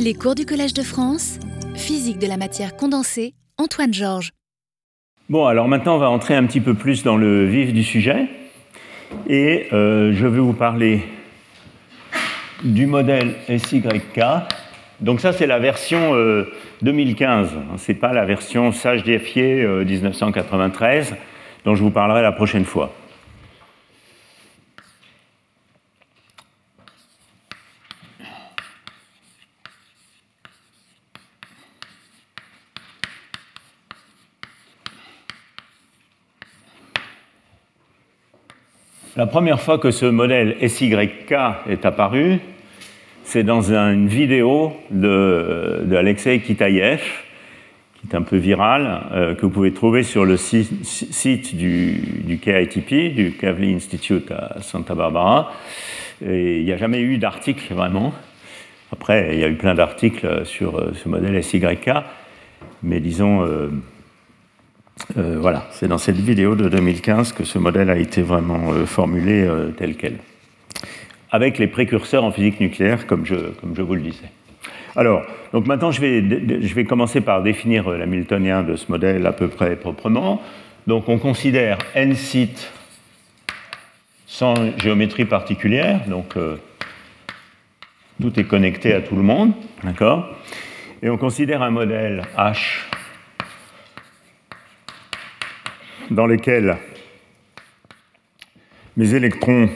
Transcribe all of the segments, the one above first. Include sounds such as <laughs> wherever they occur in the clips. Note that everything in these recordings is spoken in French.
Les cours du Collège de France, physique de la matière condensée, Antoine Georges. Bon, alors maintenant, on va entrer un petit peu plus dans le vif du sujet. Et euh, je vais vous parler du modèle SYK. Donc ça, c'est la version 2015. Ce n'est pas la version sage défié 1993 dont je vous parlerai la prochaine fois. La première fois que ce modèle SYK est apparu, c'est dans une vidéo de, Alexei Kitaïev, qui est un peu virale, euh, que vous pouvez trouver sur le site, du, KITP, du Kavli Institute à Santa Barbara. Il n'y a jamais eu d'article vraiment. Après, il y a eu plein d'articles sur euh, ce modèle SYK, mais disons, euh, euh, voilà, c'est dans cette vidéo de 2015 que ce modèle a été vraiment euh, formulé euh, tel quel, avec les précurseurs en physique nucléaire, comme je, comme je vous le disais. Alors, donc maintenant, je vais, je vais commencer par définir l'hamiltonien de ce modèle à peu près proprement. Donc, on considère n sites sans géométrie particulière, donc tout est connecté à tout le monde, d'accord? Et on considère un modèle H dans lesquels mes électrons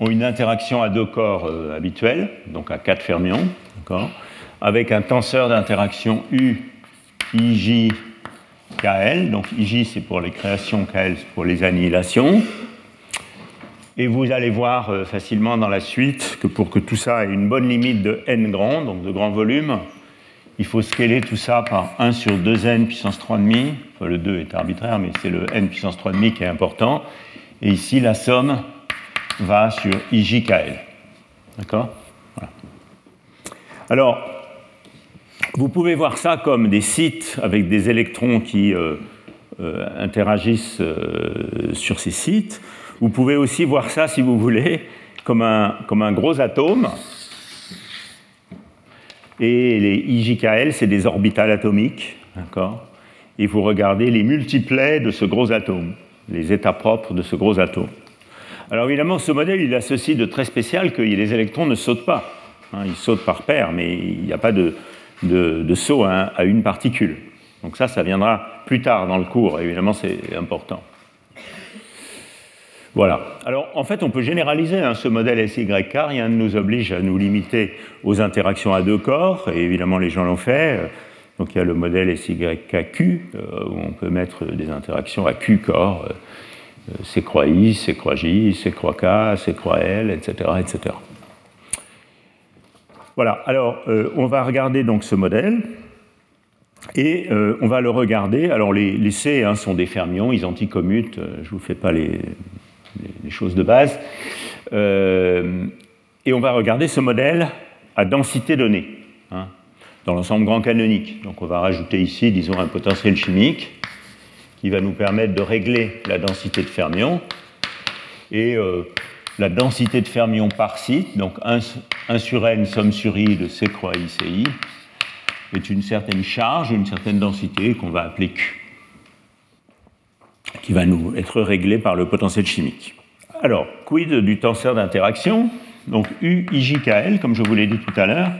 ont une interaction à deux corps euh, donc à quatre fermions, avec un tenseur d'interaction U, IJ, KL. Donc IJ c'est pour les créations, KL c'est pour les annihilations. Et vous allez voir euh, facilement dans la suite que pour que tout ça ait une bonne limite de n grand, donc de grand volume, il faut scaler tout ça par 1 sur 2n puissance 3,5. Enfin, le 2 est arbitraire, mais c'est le n puissance 3,5 qui est important. Et ici, la somme va sur IJKL. D'accord? Alors, vous pouvez voir ça comme des sites avec des électrons qui euh, euh, interagissent euh, sur ces sites. Vous pouvez aussi voir ça, si vous voulez, comme un gros atome et les IJKL, c'est des orbitales atomiques. Et vous regardez les multiplets de ce gros atome, les états propres de ce gros atome. Alors évidemment, ce modèle, il a ceci de très spécial que les électrons ne sautent pas. Hein, ils sautent par paire, mais il n'y a pas de, saut à une particule. Donc ça, ça viendra plus tard dans le cours. Évidemment, c'est important. Voilà. Alors, en fait, on peut généraliser hein, ce modèle SYK. Rien ne nous oblige à nous limiter aux interactions à deux corps, et évidemment, les gens l'ont fait. Donc, il y a le modèle SYKQ, euh, où on peut mettre des interactions à Q corps. Euh, C croix I, C croix J, C croix K, C croix L, etc. etc. Voilà. Alors, euh, on va regarder donc ce modèle. Et on va le regarder. Alors, les, C hein, sont des fermions, ils anticommutent. je ne vous fais pas les, les, choses de base. Euh, et on va regarder ce modèle à densité donnée, hein, dans l'ensemble grand canonique. Donc on va rajouter ici, disons, un potentiel chimique qui va nous permettre de régler la densité de fermions. Et euh, la densité de fermions par site, donc 1, sur n somme sur i de C croix i CI, est une certaine charge, une certaine densité qu'on va appeler Q qui va nous être réglé par le potentiel chimique. Alors, quid du tenseur d'interaction? Donc UIJKL, comme je vous l'ai dit tout à l'heure,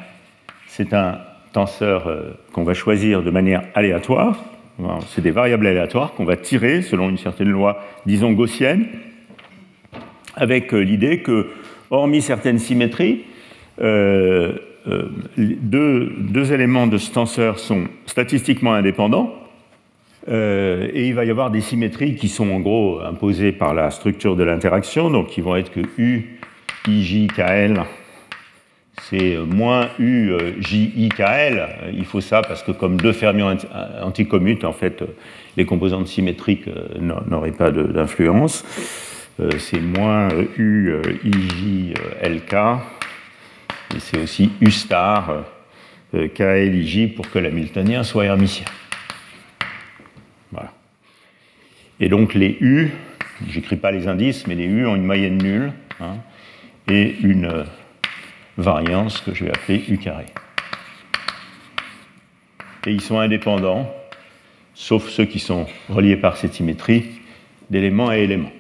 c'est un tenseur euh, qu'on va choisir de manière aléatoire. C'est des variables aléatoires qu'on va tirer selon une certaine loi, disons gaussienne, avec euh, l'idée que, hormis certaines symétries, euh, deux, deux éléments de ce tenseur sont statistiquement indépendants, euh, et il va y avoir des symétries qui sont en gros imposées par la structure de l'interaction, donc qui vont être que U, I, KL, c'est moins U, J, KL. Il faut ça parce que comme deux fermions anticommutent, en fait, les composantes symétriques euh, n'auraient pas d'influence. Euh, c'est moins U, IJ, LK. Et c'est aussi U star, KL, IJ pour que l'hamiltonien soit hermitien. Et donc les U j'écris pas les indices, mais les U ont une moyenne nulle hein, et une euh, variance que je vais appeler U carré. Et ils sont indépendants, sauf ceux qui sont reliés par cette symétrie, d'éléments à éléments.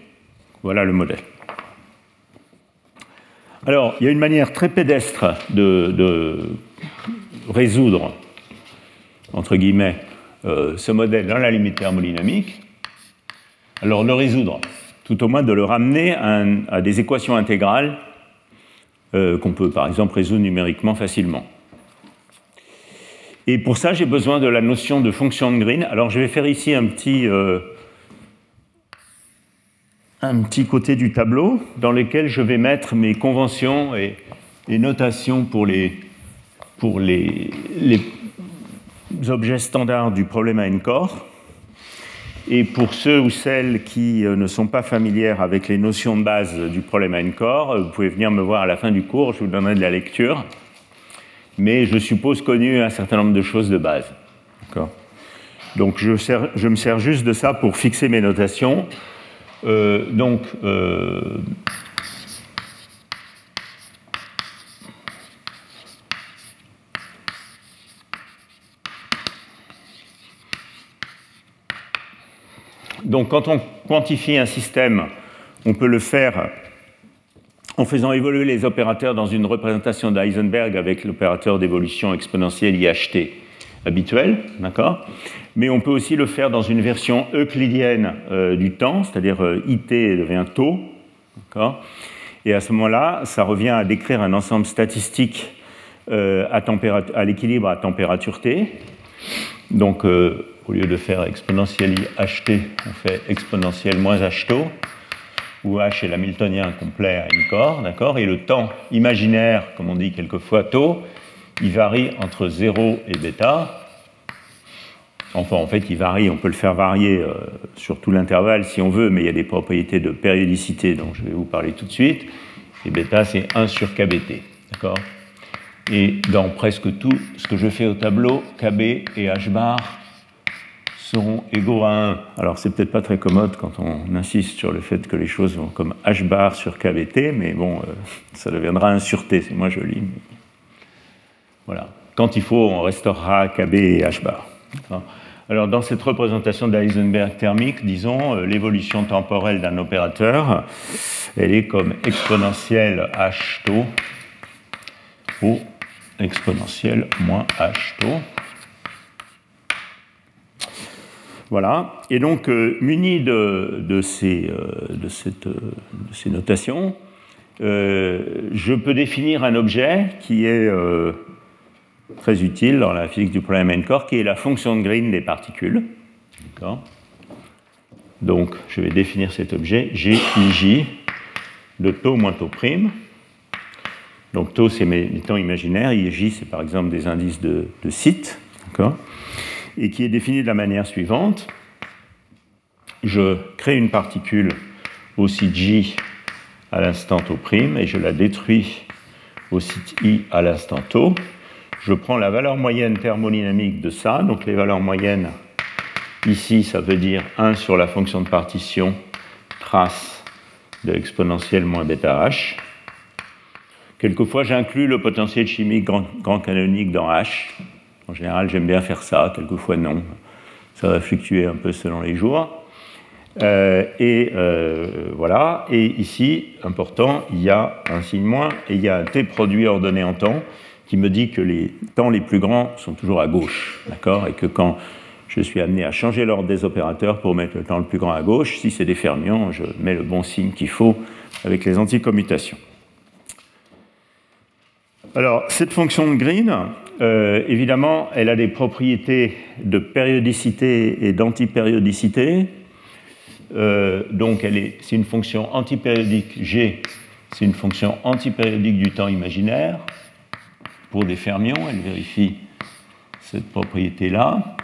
Voilà le modèle. Alors, il y a une manière très pédestre de, résoudre, entre guillemets, euh, ce modèle dans la limite thermodynamique. Alors, le résoudre, tout au moins de le ramener à, des équations intégrales euh, qu'on peut, par exemple, résoudre numériquement facilement. Et pour ça, j'ai besoin de la notion de fonction de Green. Alors, je vais faire ici un petit, euh, côté du tableau dans lequel je vais mettre mes conventions et, notations pour les, objets standards du problème à n-corps. Et pour ceux ou celles qui euh, ne sont pas familières avec les notions de base du problème à n-corps, vous pouvez venir me voir à la fin du cours, je vous donnerai de la lecture. Mais je suppose connu un certain nombre de choses de base. Donc je, me sers juste de ça pour fixer mes notations. Euh, donc, euh, donc, quand on quantifie un système, on peut le faire en faisant évoluer les opérateurs dans une représentation d'Heisenberg avec l'opérateur d'évolution exponentielle IHT habituel, d'accord? Mais on peut aussi le faire dans une version euclidienne euh, du temps, c'est-à-dire euh, IT devient taux. Et à ce moment-là, ça revient à décrire un ensemble statistique euh, à, l'équilibre à température T. Donc, au lieu de faire exponentielle HT, on fait exponentielle moins H taux, où H est l'hamiltonien complet à une corps, d'accord Et le temps imaginaire, comme on dit quelquefois taux, il varie entre 0 et bêta, Enfin, en fait, il varie, on peut le faire varier euh, sur tout l'intervalle si on veut, mais il y a des propriétés de périodicité dont je vais vous parler tout de suite. Et bêta, c'est 1 sur kBt. D'accord Et dans presque tout ce que je fais au tableau, kb et h bar seront égaux à 1. Alors, c'est peut-être pas très commode quand on insiste sur le fait que les choses vont comme h bar sur kBt, mais bon, euh, <laughs> ça deviendra 1 sur t, c'est moins joli. Voilà. Quand il faut, on restaurera kb et h bar. Alors, dans cette représentation d'Eisenberg thermique, disons, euh, l'évolution temporelle d'un opérateur, elle est comme exponentielle h tau ou exponentielle moins h tau. Voilà. Et donc, euh, muni de, ces, euh, cette, de, ces, notations, je peux définir un objet qui est très utile dans la physique du problème n-corps, qui est la fonction de Green des particules. Donc, je vais définir cet objet GIJ de taux moins taux prime. Donc, taux, c'est mes, temps imaginaires, IJ, c'est par exemple des indices de, de site, et qui est défini de la manière suivante. Je crée une particule au site J à l'instant prime, et je la détruis au site I à l'instant taux je prends la valeur moyenne thermodynamique de ça, donc les valeurs moyennes, ici, ça veut dire 1 sur la fonction de partition trace de l'exponentielle moins bêta h. Quelquefois, j'inclus le potentiel chimique grand, canonique dans h. En général, j'aime bien faire ça, quelquefois non. Ça va fluctuer un peu selon les jours. Euh, et euh, voilà, et ici, important, il y a un signe moins et il y a un t produit ordonné en temps qui me dit que les temps les plus grands sont toujours à gauche, d'accord? Et que quand je suis amené à changer l'ordre des opérateurs pour mettre le temps le plus grand à gauche, si c'est des fermions, je mets le bon signe qu'il faut avec les anticommutations. Alors, cette fonction de Green, euh, évidemment, elle a des propriétés de périodicité et d'antipériodicité. Euh, donc, c'est une fonction antipériodique G, c'est une fonction antipériodique du temps imaginaire pour des fermions, elle vérifie cette propriété-là.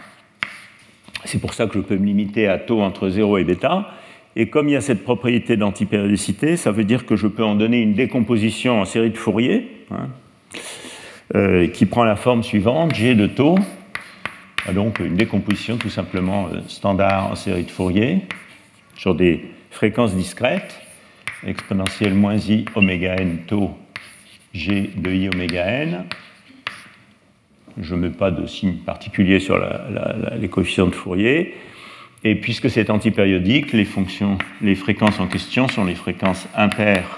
C'est pour ça que je peux me limiter à taux entre 0 et bêta. Et comme il y a cette propriété d'antipériodicité, ça veut dire que je peux en donner une décomposition en série de Fourier, hein, euh, qui prend la forme suivante, G de taux, donc une décomposition tout simplement euh, standard en série de Fourier, sur des fréquences discrètes, exponentielle moins i oméga n taux g de i oméga n. Je ne mets pas de signe particulier sur les coefficients de Fourier. Et puisque c'est antipériodique, les fréquences en question sont les fréquences impaires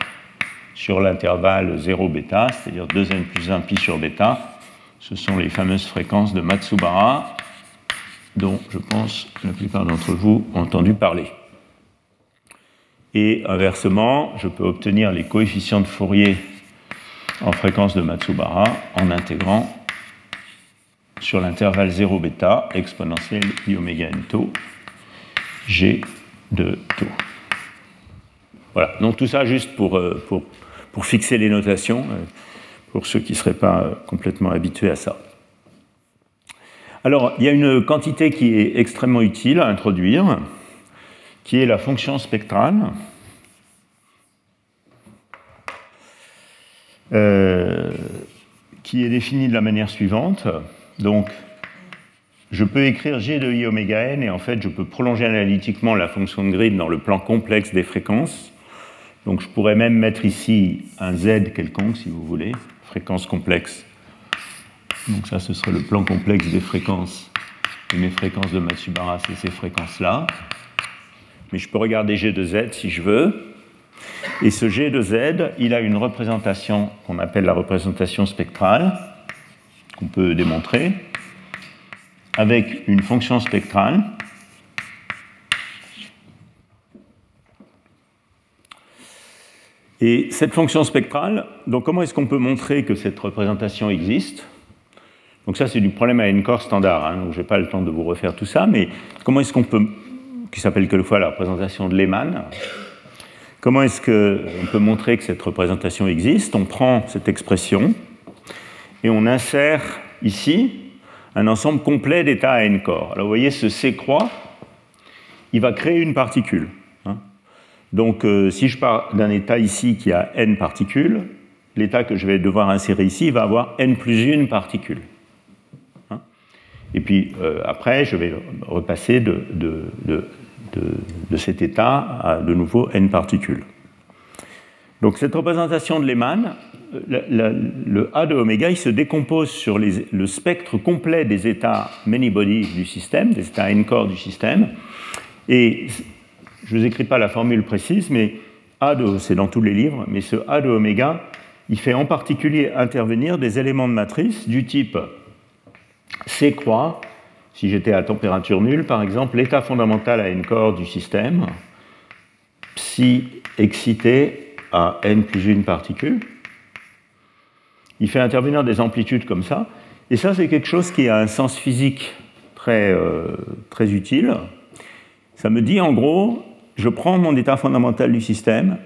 sur l'intervalle 0 bêta, c'est-à-dire 2n plus 1 pi sur bêta. Ce sont les fameuses fréquences de Matsubara, dont je pense la plupart d'entre vous ont entendu parler. Et inversement, je peux obtenir les coefficients de Fourier en fréquence de Matsubara en intégrant sur l'intervalle 0 bêta exponentielle i oméga n tau G de taux. Voilà, donc tout ça juste pour, euh, pour, pour fixer les notations, euh, pour ceux qui ne seraient pas euh, complètement habitués à ça. Alors, il y a une quantité qui est extrêmement utile à introduire, qui est la fonction spectrale. qui est définie de la manière suivante. Donc, je peux écrire G de I oméga n et en fait je peux prolonger analytiquement la fonction de grid dans le plan complexe des fréquences. Donc je pourrais même mettre ici un Z quelconque si vous voulez, fréquence complexe. Donc ça ce serait le plan complexe des fréquences. Et mes fréquences de Matsubara c'est ces fréquences-là. Mais je peux regarder G de Z si je veux. Et ce G de Z, il a une représentation qu'on appelle la représentation spectrale, qu'on peut démontrer avec une fonction spectrale Et cette fonction spectrale, donc comment est-ce qu'on peut montrer que cette représentation existe? Donc ça, c'est du problème à n-core standard, hein, donc je n'ai pas le temps de vous refaire tout ça, mais comment est-ce qu'on peut, qui s'appelle quelquefois la représentation de Lehmann, comment est-ce qu'on peut montrer que cette représentation existe? On prend cette expression et on insère ici un ensemble complet d'états à n corps. Alors vous voyez, ce C croix, il va créer une particule. Donc euh, si je pars d'un état ici qui a n particules, l'état que je vais devoir insérer ici va avoir n plus une particule. Hein. Et puis euh, après, je vais repasser de, de, cet état à de nouveau n particules. Donc cette représentation de Lehmann, le A de oméga, il se décompose sur le spectre complet des états many-body du système, des états n-core du système. Et je ne vous écris pas la formule précise, mais A de, c'est dans tous les livres, mais ce A de oméga, il fait en particulier intervenir des éléments de matrice du type C croix, si j'étais à température nulle, par exemple, l'état fondamental à n-core du système, psi excité à n plus une particule, il fait intervenir des amplitudes comme ça. Et ça, c'est quelque chose qui a un sens physique très, euh, très utile. Ça me dit en gros, je prends mon état fondamental du système,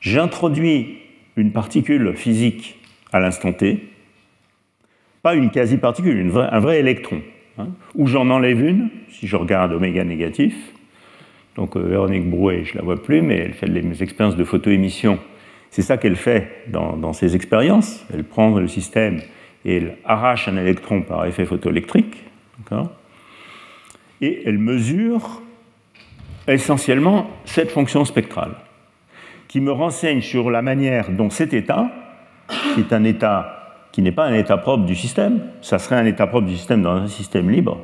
j'introduis une particule physique à l'instant t, pas une quasi-particule, un vrai électron, hein, ou j'en enlève une, si je regarde oméga négatif. Donc euh, Véronique Brouet, je ne la vois plus, mais elle fait des expériences de photoémission c'est ça qu'elle fait dans, ses expériences. Elle prend le système et elle arrache un électron par effet photoélectrique. Et elle mesure essentiellement cette fonction spectrale, qui me renseigne sur la manière dont cet état, qui est un état qui n'est pas un état propre du système, ça serait un état propre du système dans un système libre,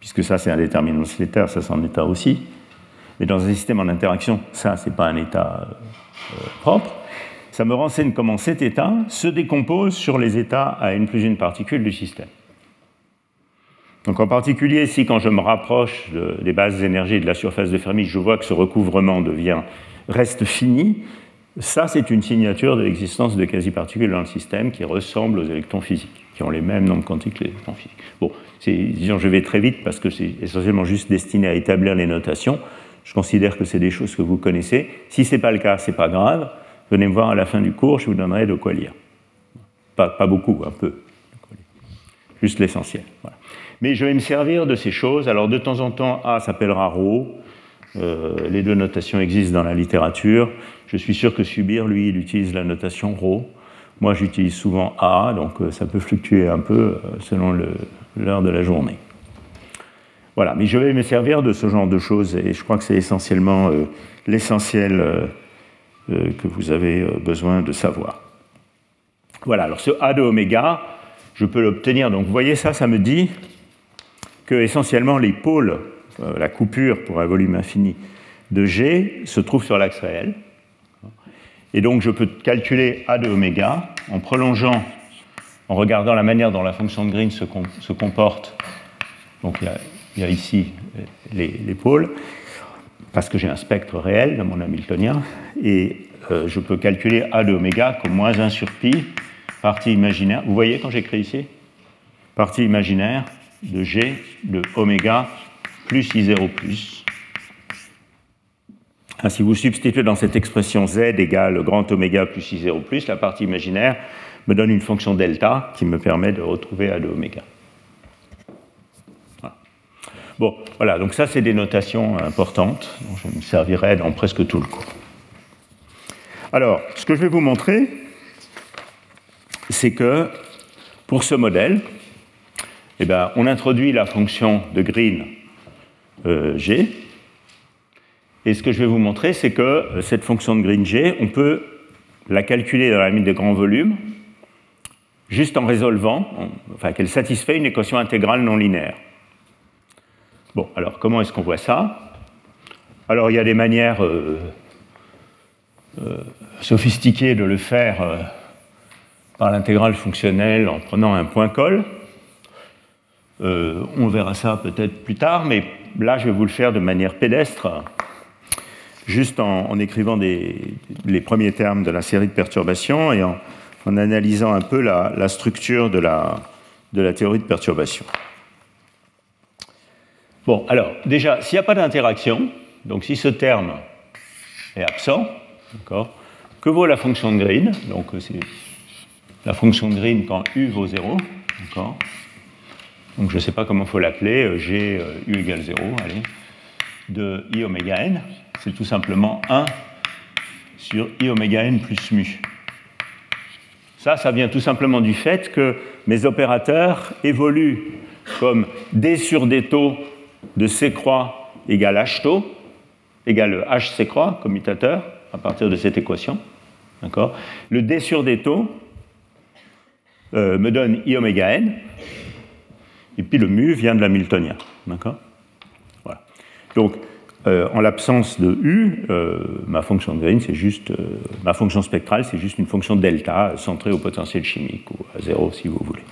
puisque ça c'est un déterminant slétaire, ça c'est un état aussi, mais dans un système en interaction, ça c'est pas un état euh, propre, ça me renseigne comment cet état se décompose sur les états à n plus une particule du système. Donc en particulier, si quand je me rapproche des bases d'énergie de la surface de Fermi, je vois que ce recouvrement devient, reste fini, ça c'est une signature de l'existence de quasi-particules dans le système qui ressemblent aux électrons physiques, qui ont les mêmes nombres quantiques que les électrons physiques. Bon, disons, je vais très vite parce que c'est essentiellement juste destiné à établir les notations. Je considère que c'est des choses que vous connaissez. Si ce n'est pas le cas, ce n'est pas grave. Venez me voir à la fin du cours, je vous donnerai de quoi lire. Pas, beaucoup, un peu. Juste l'essentiel. Mais je vais me servir de ces choses. Alors de temps en temps, A s'appellera Rho. Euh, les deux notations existent dans la littérature. Je suis sûr que Subir, lui, il utilise la notation Rho. Moi, j'utilise souvent A, donc euh, ça peut fluctuer un peu euh, selon l'heure de la journée. Voilà, mais je vais me servir de ce genre de choses et je crois que c'est essentiellement euh, l'essentiel que vous avez besoin de savoir. Voilà, alors ce A de oméga, je peux l'obtenir. Donc vous voyez ça, ça me dit essentiellement les pôles, la coupure pour un volume infini de G se trouve sur l'axe réel. Et donc je peux calculer A de oméga en prolongeant, en regardant la manière dont la fonction de Green se, comporte. Donc il y a, ici les, pôles, parce que j'ai un spectre réel dans mon Hamiltonien, et euh, je peux calculer A de oméga comme moins 1 sur pi, partie imaginaire. Vous voyez quand j'écris ici? Partie imaginaire de G de oméga plus I0 plus Hein, si vous substituez dans cette expression z égale grand oméga plus i0 plus, la partie imaginaire me donne une fonction delta qui me permet de retrouver A de oméga. Bon, voilà, donc ça c'est des notations importantes dont je me servirai dans presque tout le cours. Alors, ce que je vais vous montrer, c'est que pour ce modèle, eh on introduit la fonction de Green euh, G, et ce que je vais vous montrer, c'est que euh, cette fonction de Green G, on peut la calculer dans la limite de grands volumes, juste en résolvant, enfin qu'elle satisfait une équation intégrale non linéaire. Bon, alors comment est-ce qu'on voit ça? Alors il y a des manières euh, sophistiquées de le faire par l'intégrale fonctionnelle en prenant un point col. on verra ça peut-être plus tard, mais là je vais vous le faire de manière pédestre juste en, écrivant les premiers termes de la série de perturbations et en, analysant un peu la, structure de la, théorie de perturbation. Bon, alors, déjà, s'il n'y a pas d'interaction, donc si ce terme est absent, que vaut la fonction de Green? Donc, c'est la fonction de Green quand U vaut 0, Donc, je ne sais pas comment il faut l'appeler, G, euh, U égale 0, allez, de I oméga n. C'est tout simplement 1 sur i oméga n plus mu. Ça, ça vient tout simplement du fait que mes opérateurs évoluent comme d sur d taux de c croix égale h taux, égale h c croix, commutateur, à partir de cette équation. Le d sur d taux euh, me donne i oméga n, et puis le mu vient de l'hamiltonien. D'accord? Voilà. Donc, euh, en l'absence de U, euh, ma fonction de Green, c'est juste, euh, ma fonction spectrale, c'est juste une fonction delta centrée au potentiel chimique, ou à zéro si vous voulez.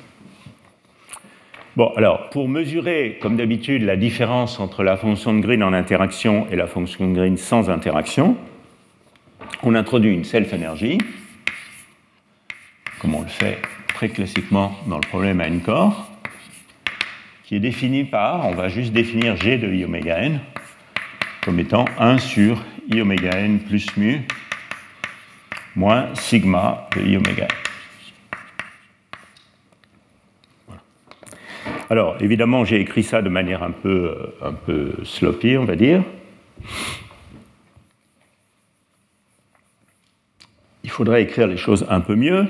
Bon, alors, pour mesurer, comme d'habitude, la différence entre la fonction de Green en interaction et la fonction de Green sans interaction, on introduit une self-énergie, comme on le fait très classiquement dans le problème à n corps, qui est définie par, on va juste définir G de I oméga n, comme étant 1 sur i oméga n plus mu moins sigma de i oméga n. Alors, évidemment, j'ai écrit ça de manière un peu, euh, un peu sloppy, on va dire. Il faudrait écrire les choses un peu mieux.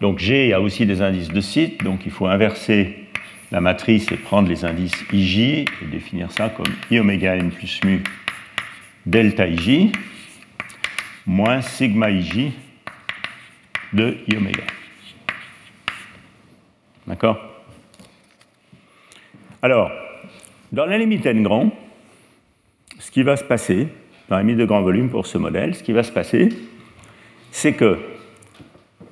Donc G a aussi des indices de site, donc il faut inverser la matrice et prendre les indices IJ et définir ça comme I oméga n plus mu delta IJ moins sigma IJ de I oméga. D'accord? Alors, dans la limite n grand, ce qui va se passer, dans la limite de grand volume pour ce modèle, ce qui va se passer, c'est que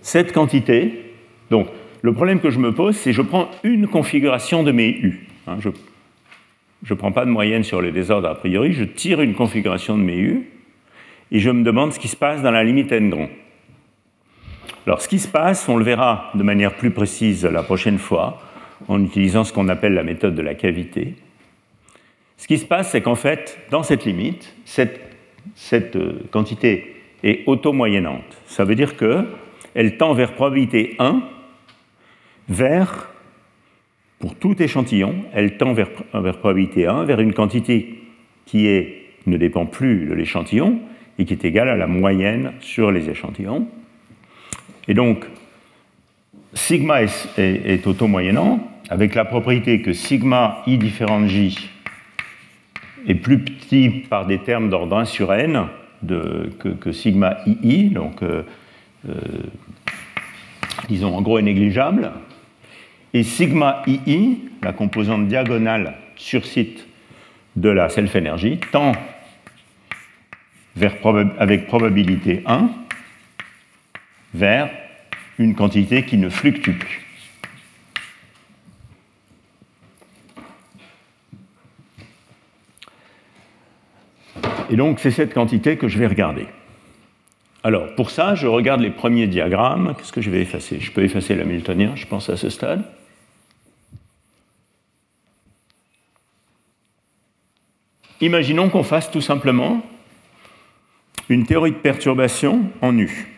cette quantité, donc le problème que je me pose, c'est je prends une configuration de mes U. Hein, je ne prends pas de moyenne sur les désordres a priori, je tire une configuration de mes U et je me demande ce qui se passe dans la limite n grand. Alors ce qui se passe, on le verra de manière plus précise la prochaine fois en utilisant ce qu'on appelle la méthode de la cavité. Ce qui se passe, c'est qu'en fait, dans cette limite, cette, cette euh, quantité est auto-moyennante. Ça veut dire qu'elle tend vers probabilité 1 vers, pour tout échantillon, elle tend vers, probabilité 1, vers une quantité qui est, ne dépend plus de l'échantillon et qui est égale à la moyenne sur les échantillons. Et donc, sigma est, auto-moyennant, avec la propriété que sigma i différent de j est plus petit par des termes d'ordre 1 sur n que, sigma ii, donc euh, euh, disons en gros est négligeable, et sigma ii, la composante diagonale sur site de la self-énergie, tend avec probabilité 1 vers une quantité qui ne fluctue plus. Et donc, c'est cette quantité que je vais regarder. Alors, pour ça, je regarde les premiers diagrammes. Qu'est-ce que je vais effacer? Je peux effacer l'hamiltonien, je pense, à ce stade. Imaginons qu'on fasse tout simplement une théorie de perturbation en U.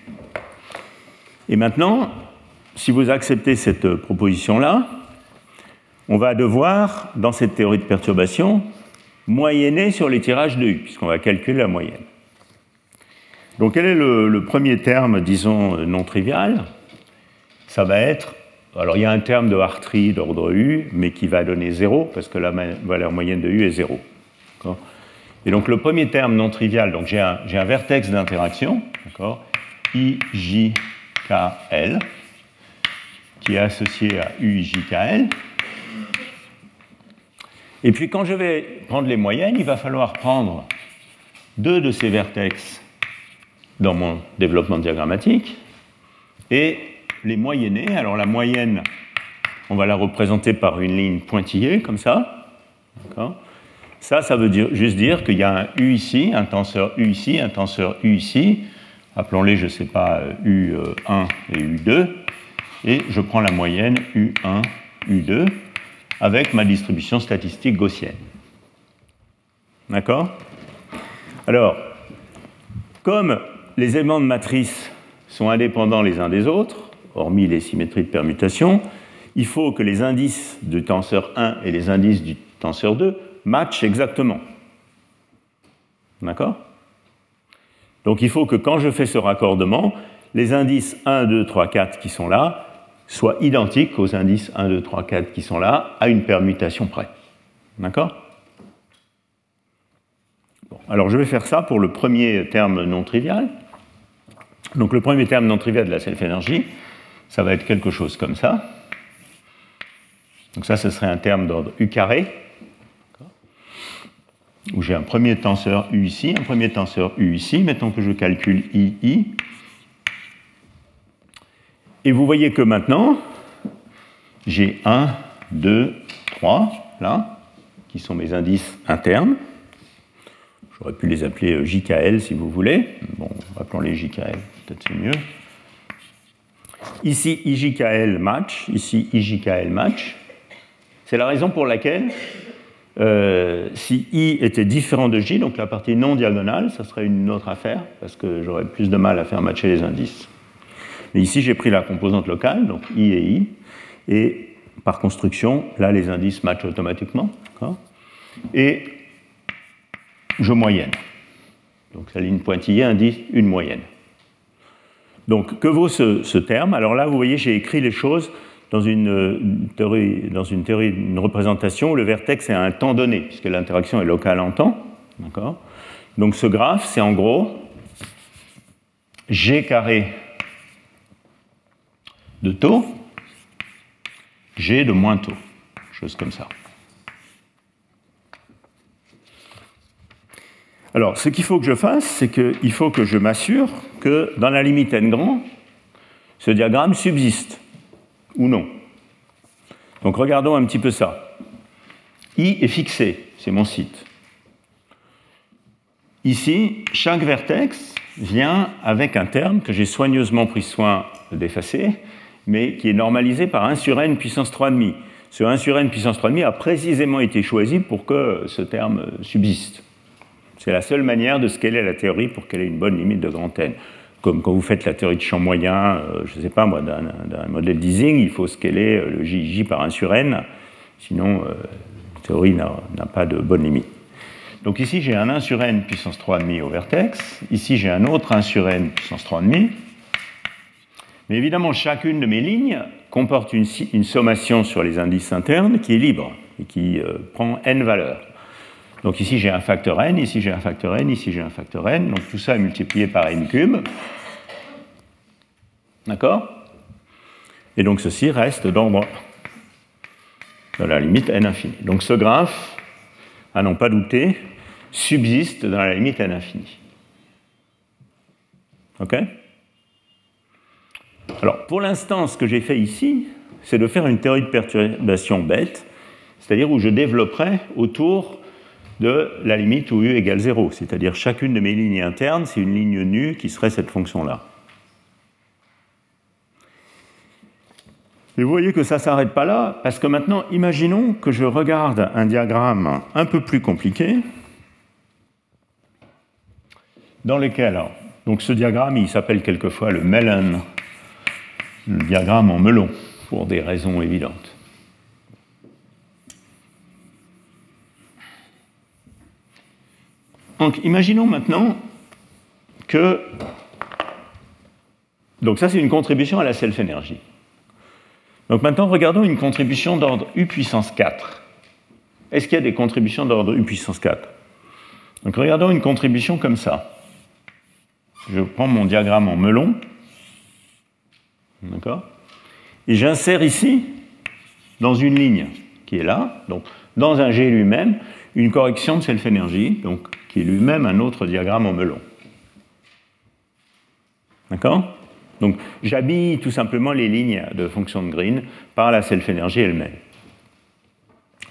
Et maintenant, si vous acceptez cette proposition-là, on va devoir, dans cette théorie de perturbation, moyenner sur les tirages de U, puisqu'on va calculer la moyenne. Donc quel est le, premier terme, disons, non trivial? Ça va être, alors il y a un terme de Hartree d'ordre U, mais qui va donner 0, parce que la valeur moyenne de U est 0. Et donc le premier terme non trivial, donc j'ai un, un, vertex d'interaction, IJKL, qui est associé à UIJKL. Et puis quand je vais prendre les moyennes, il va falloir prendre deux de ces vertex dans mon développement diagrammatique et les moyenner. Alors la moyenne, on va la représenter par une ligne pointillée, comme ça. Ça, ça veut dire, juste dire qu'il y a un U ici, un tenseur U ici, un tenseur U ici. Appelons-les, je ne sais pas, U1 et U2. Et je prends la moyenne U1, U2 avec ma distribution statistique gaussienne. D'accord? Alors, comme les éléments de matrice sont indépendants les uns des autres, hormis les symétries de permutation, il faut que les indices du tenseur 1 et les indices du tenseur 2 matchent exactement. D'accord? Donc il faut que quand je fais ce raccordement, les indices 1, 2, 3, 4 qui sont là soient identiques aux indices 1, 2, 3, 4 qui sont là, à une permutation près. D'accord? Alors je vais faire ça pour le premier terme non trivial. Donc le premier terme non trivial de la self-énergie, ça va être quelque chose comme ça. Donc ça, ce serait un terme d'ordre U carré, où j'ai un premier tenseur U ici, un premier tenseur U ici. Mettons que je calcule II. Et vous voyez que maintenant, j'ai 1, 2, 3, là, qui sont mes indices internes. J'aurais pu les appeler euh, JKL si vous voulez. Bon, appelons-les JKL, peut-être c'est mieux. Ici, IJKL match, ici, IJKL match. C'est la raison pour laquelle, euh, si I était différent de J, donc la partie non diagonale, ça serait une autre affaire, parce que j'aurais plus de mal à faire matcher les indices. Mais ici, j'ai pris la composante locale, donc I et I, et par construction, là, les indices matchent automatiquement. Et je moyenne. Donc la ligne pointillée indique une moyenne. Donc que vaut ce, terme? Alors là, vous voyez, j'ai écrit les choses dans une, théorie, dans une théorie, une représentation où le vertex est à un temps donné, puisque l'interaction est locale en temps. Donc ce graphe, c'est en gros G carré de taux, G de moins taux, chose comme ça. Alors, ce qu'il faut que je fasse, c'est qu'il faut que je m'assure que dans la limite n grand, ce diagramme subsiste, ou non. Donc regardons un petit peu ça. I est fixé, c'est mon site. Ici, chaque vertex vient avec un terme que j'ai soigneusement pris soin d'effacer, mais qui est normalisé par 1 sur n puissance 3,5. Ce 1 sur n puissance 3,5 a précisément été choisi pour que ce terme subsiste. C'est la seule manière de scaler la théorie pour qu'elle ait une bonne limite de grand n. Comme quand vous faites la théorie de champ moyen, euh, je ne sais pas moi, d'un modèle d'Ising, il faut scaler euh, le JJ par 1 sur n, sinon euh, la théorie n'a pas de bonne limite. Donc ici j'ai un 1 sur n puissance 3,5 au vertex, ici j'ai un autre 1 sur n puissance 3,5, Mais évidemment, chacune de mes lignes comporte une, sommation sur les indices internes qui est libre et qui prend n valeurs. Donc ici j'ai un facteur n, ici j'ai un facteur n, ici j'ai un facteur n. Donc tout ça est multiplié par n cube. D'accord? Et donc ceci reste d'ordre de la limite n infini. Donc ce graphe, à n'en pas douter, subsiste dans la limite n infini. OK? Alors pour l'instant, ce que j'ai fait ici, c'est de faire une théorie de perturbation bête, c'est-à-dire où je développerai autour de la limite où u égale 0, c'est-à-dire chacune de mes lignes internes, c'est une ligne nue qui serait cette fonction-là. Et vous voyez que ça ne s'arrête pas là, parce que maintenant, imaginons que je regarde un diagramme un peu plus compliqué, dans lequel, donc ce diagramme, il s'appelle quelquefois le melon, le diagramme en melon, pour des raisons évidentes. Donc, imaginons maintenant que. Donc, ça, c'est une contribution à la self-énergie. Donc maintenant, regardons une contribution d'ordre U puissance 4. Est-ce qu'il y a des contributions d'ordre U puissance 4 Donc regardons une contribution comme ça. Je prends mon diagramme en melon. D'accord? Et j'insère ici, dans une ligne qui est là, donc dans un G lui-même, une correction de self-énergie, donc qui est lui-même un autre diagramme en melon. D'accord? Donc j'habille tout simplement les lignes de fonction de Green par la self-énergie elle-même.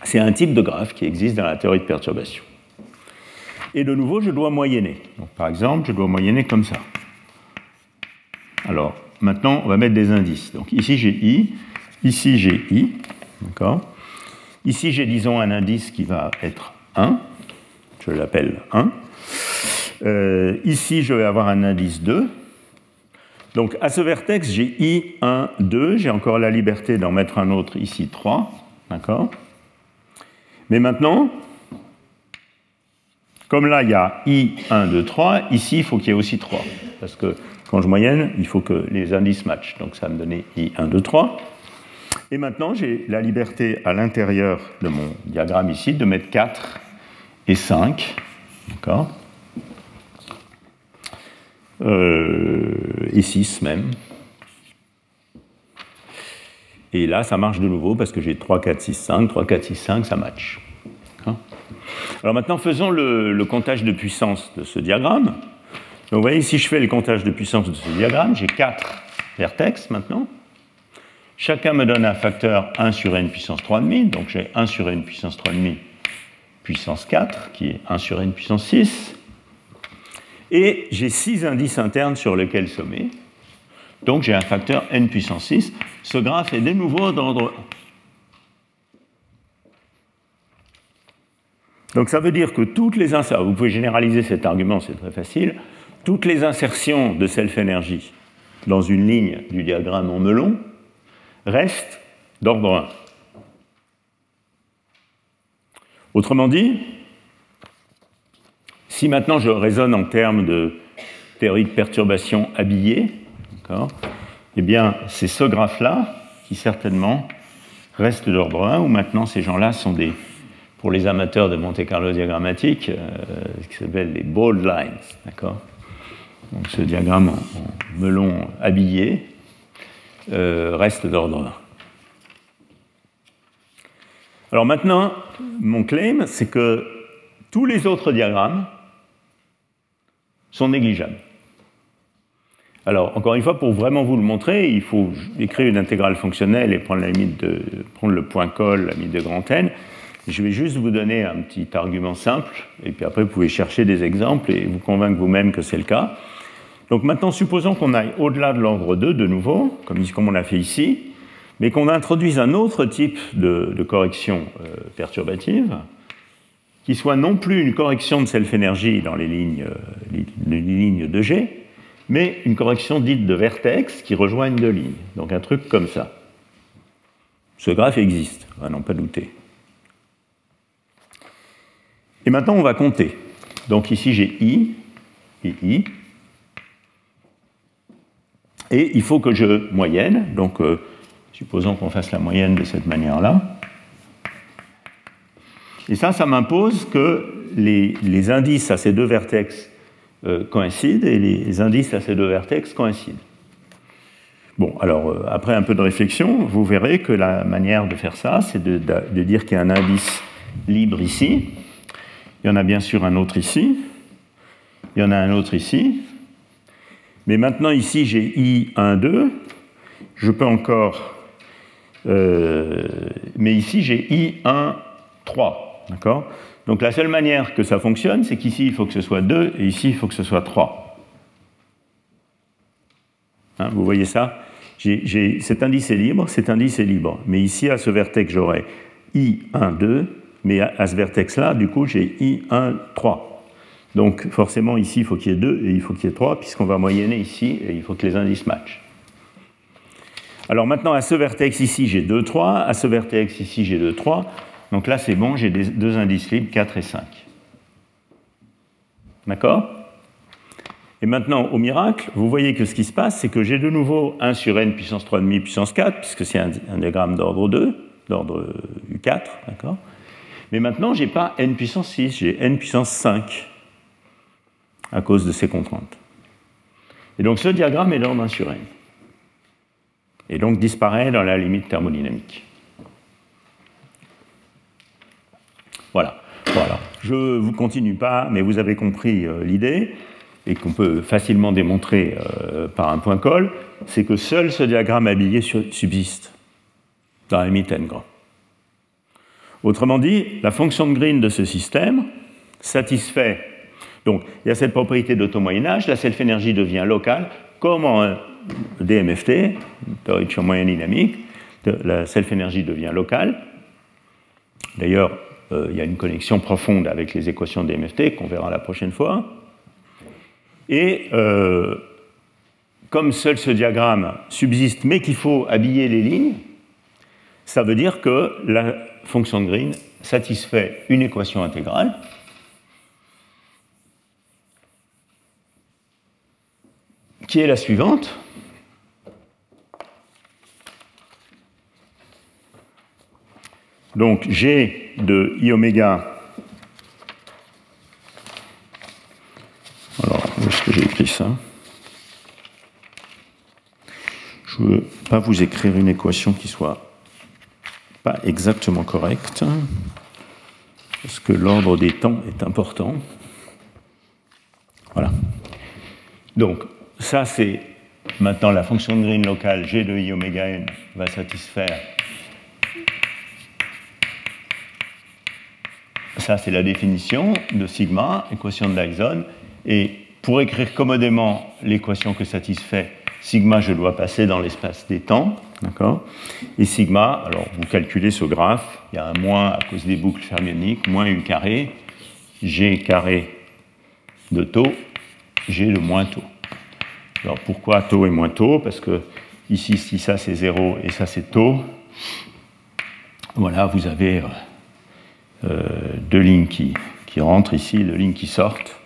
C'est un type de graphe qui existe dans la théorie de perturbation. Et de nouveau, je dois moyenner. Par exemple, je dois moyenner comme ça. Alors, maintenant, on va mettre des indices. Donc ici, j'ai I, ici, j'ai I. D'accord? Ici, j'ai, disons, un indice qui va être 1. Je l'appelle 1. Euh, ici, je vais avoir un indice 2. Donc à ce vertex, j'ai I 1, 2, j'ai encore la liberté d'en mettre un autre ici 3, d'accord? Mais maintenant, comme là il y a I 1, 2, 3, ici il faut qu'il y ait aussi 3, parce que quand je moyenne, il faut que les indices matchent, donc ça va me donner I 1, 2, 3. Et maintenant, j'ai la liberté à l'intérieur de mon diagramme ici de mettre 4 et 5, d'accord? Et 6 même. Et là, ça marche de nouveau parce que j'ai 3, 4, 6, 5, 3, 4, 6, 5, ça match. Hein Alors maintenant, faisons le, comptage de puissance de ce diagramme. Donc vous voyez, si je fais le comptage de puissance de ce diagramme, j'ai 4 vertex maintenant. Chacun me donne un facteur 1 sur n puissance 3,5, donc j'ai 1 sur n puissance 3,5 puissance 4, qui est 1 sur n puissance 6. Et j'ai six indices internes sur lesquels sommer. Donc j'ai un facteur n puissance 6. Ce graphe est de nouveau d'ordre 1. Donc ça veut dire que toutes les insertions, vous pouvez généraliser cet argument, c'est très facile, toutes les insertions de self-énergie dans une ligne du diagramme en melon restent d'ordre 1. Autrement dit, si maintenant je raisonne en termes de théorie de perturbation habillée, eh bien, c'est ce graphe-là qui certainement reste d'ordre 1, où maintenant ces gens-là sont des, pour les amateurs de Monte Carlo diagrammatique, euh, ce qui s'appelle les bold lines. D'accord Donc ce diagramme en, melon habillé euh, reste d'ordre 1. Alors maintenant, mon claim, c'est que tous les autres diagrammes sont négligeables. Alors, encore une fois, pour vraiment vous le montrer, il faut écrire une intégrale fonctionnelle et prendre, la limite de, prendre le point col, la limite de grand N. Je vais juste vous donner un petit argument simple, et puis après, vous pouvez chercher des exemples et vous convaincre vous-même que c'est le cas. Donc maintenant, supposons qu'on aille au-delà de l'ordre 2 de nouveau, comme, comme on a fait ici, mais qu'on introduise un autre type de, correction euh, perturbative, qui soit non plus une correction de self-énergie dans les lignes, euh, de G, mais une correction dite de vertex qui rejoignent deux lignes. Donc un truc comme ça. Ce graphe existe, à n'en pas douter. Et maintenant, on va compter. Donc ici, j'ai I et I. Et il faut que je moyenne, donc euh, supposons qu'on fasse la moyenne de cette manière-là. Et ça, ça m'impose que les, indices à ces deux vertex euh, coïncident et les indices à ces deux vertex coïncident. Bon, alors euh, après un peu de réflexion, vous verrez que la manière de faire ça, c'est de, dire qu'il y a un indice libre ici, il y en a bien sûr un autre ici, il y en a un autre ici, mais maintenant ici j'ai I 1, 2, je peux encore... Euh, mais ici j'ai I 1, 3, d'accord? Donc la seule manière que ça fonctionne, c'est qu'ici il faut que ce soit 2 et ici il faut que ce soit 3. Hein, vous voyez ça? Cet indice est libre, cet indice est libre. Mais ici, à ce vertex, j'aurai I1, 2, mais à, ce vertex-là, du coup, j'ai I1, 3. Donc forcément, ici, il faut qu'il y ait 2 et il faut qu'il y ait 3, puisqu'on va moyenner ici, et il faut que les indices matchent. Alors maintenant, à ce vertex ici, j'ai 2, 3, à ce vertex ici, j'ai 2, 3. Donc là, c'est bon, j'ai deux indices libres, 4 et 5. D'accord? Et maintenant, au miracle, vous voyez que ce qui se passe, c'est que j'ai de nouveau 1 sur n puissance 3,5 puissance 4, puisque c'est un, diagramme d'ordre 2, d'ordre U4, d'accord? Mais maintenant, je n'ai pas n puissance 6, j'ai n puissance 5, à cause de ces contraintes. Et donc ce diagramme est d'ordre 1 sur n. Et donc disparaît dans la limite thermodynamique. Voilà. Voilà. Je ne vous continue pas, mais vous avez compris euh, l'idée et qu'on peut facilement démontrer euh, par un point col, c'est que seul ce diagramme habillé subsiste dans la limite n grand. Autrement dit, la fonction de Green de ce système satisfait. Donc, il y a cette propriété d'auto-moyenage, la self-énergie devient locale, comme en DMFT, théorie de moyen dynamique, la self-énergie devient locale. D'ailleurs, euh, il y a une connexion profonde avec les équations DMFT qu'on verra la prochaine fois. Et euh, comme seul ce diagramme subsiste, mais qu'il faut habiller les lignes, ça veut dire que la fonction de Green satisfait une équation intégrale. qui est la suivante? Donc G de I oméga j'ai écrit ça? Je ne veux pas vous écrire une équation qui soit pas exactement correcte, parce que l'ordre des temps est important. Voilà. Donc, ça, c'est maintenant la fonction de Green locale G de I oméga n va satisfaire. Ça, c'est la définition de sigma, équation de Dyson. Et pour écrire commodément l'équation que satisfait sigma, je dois passer dans l'espace des temps. D'accord? Et sigma, alors vous calculez ce graphe, il y a un moins à cause des boucles fermioniques, moins u carré, g carré de taux, g de moins taux. Alors pourquoi taux et moins taux? Parce que ici, si ça c'est 0 et ça c'est taux, voilà, vous avez euh, deux lignes qui, qui rentrent ici, deux lignes qui sortent.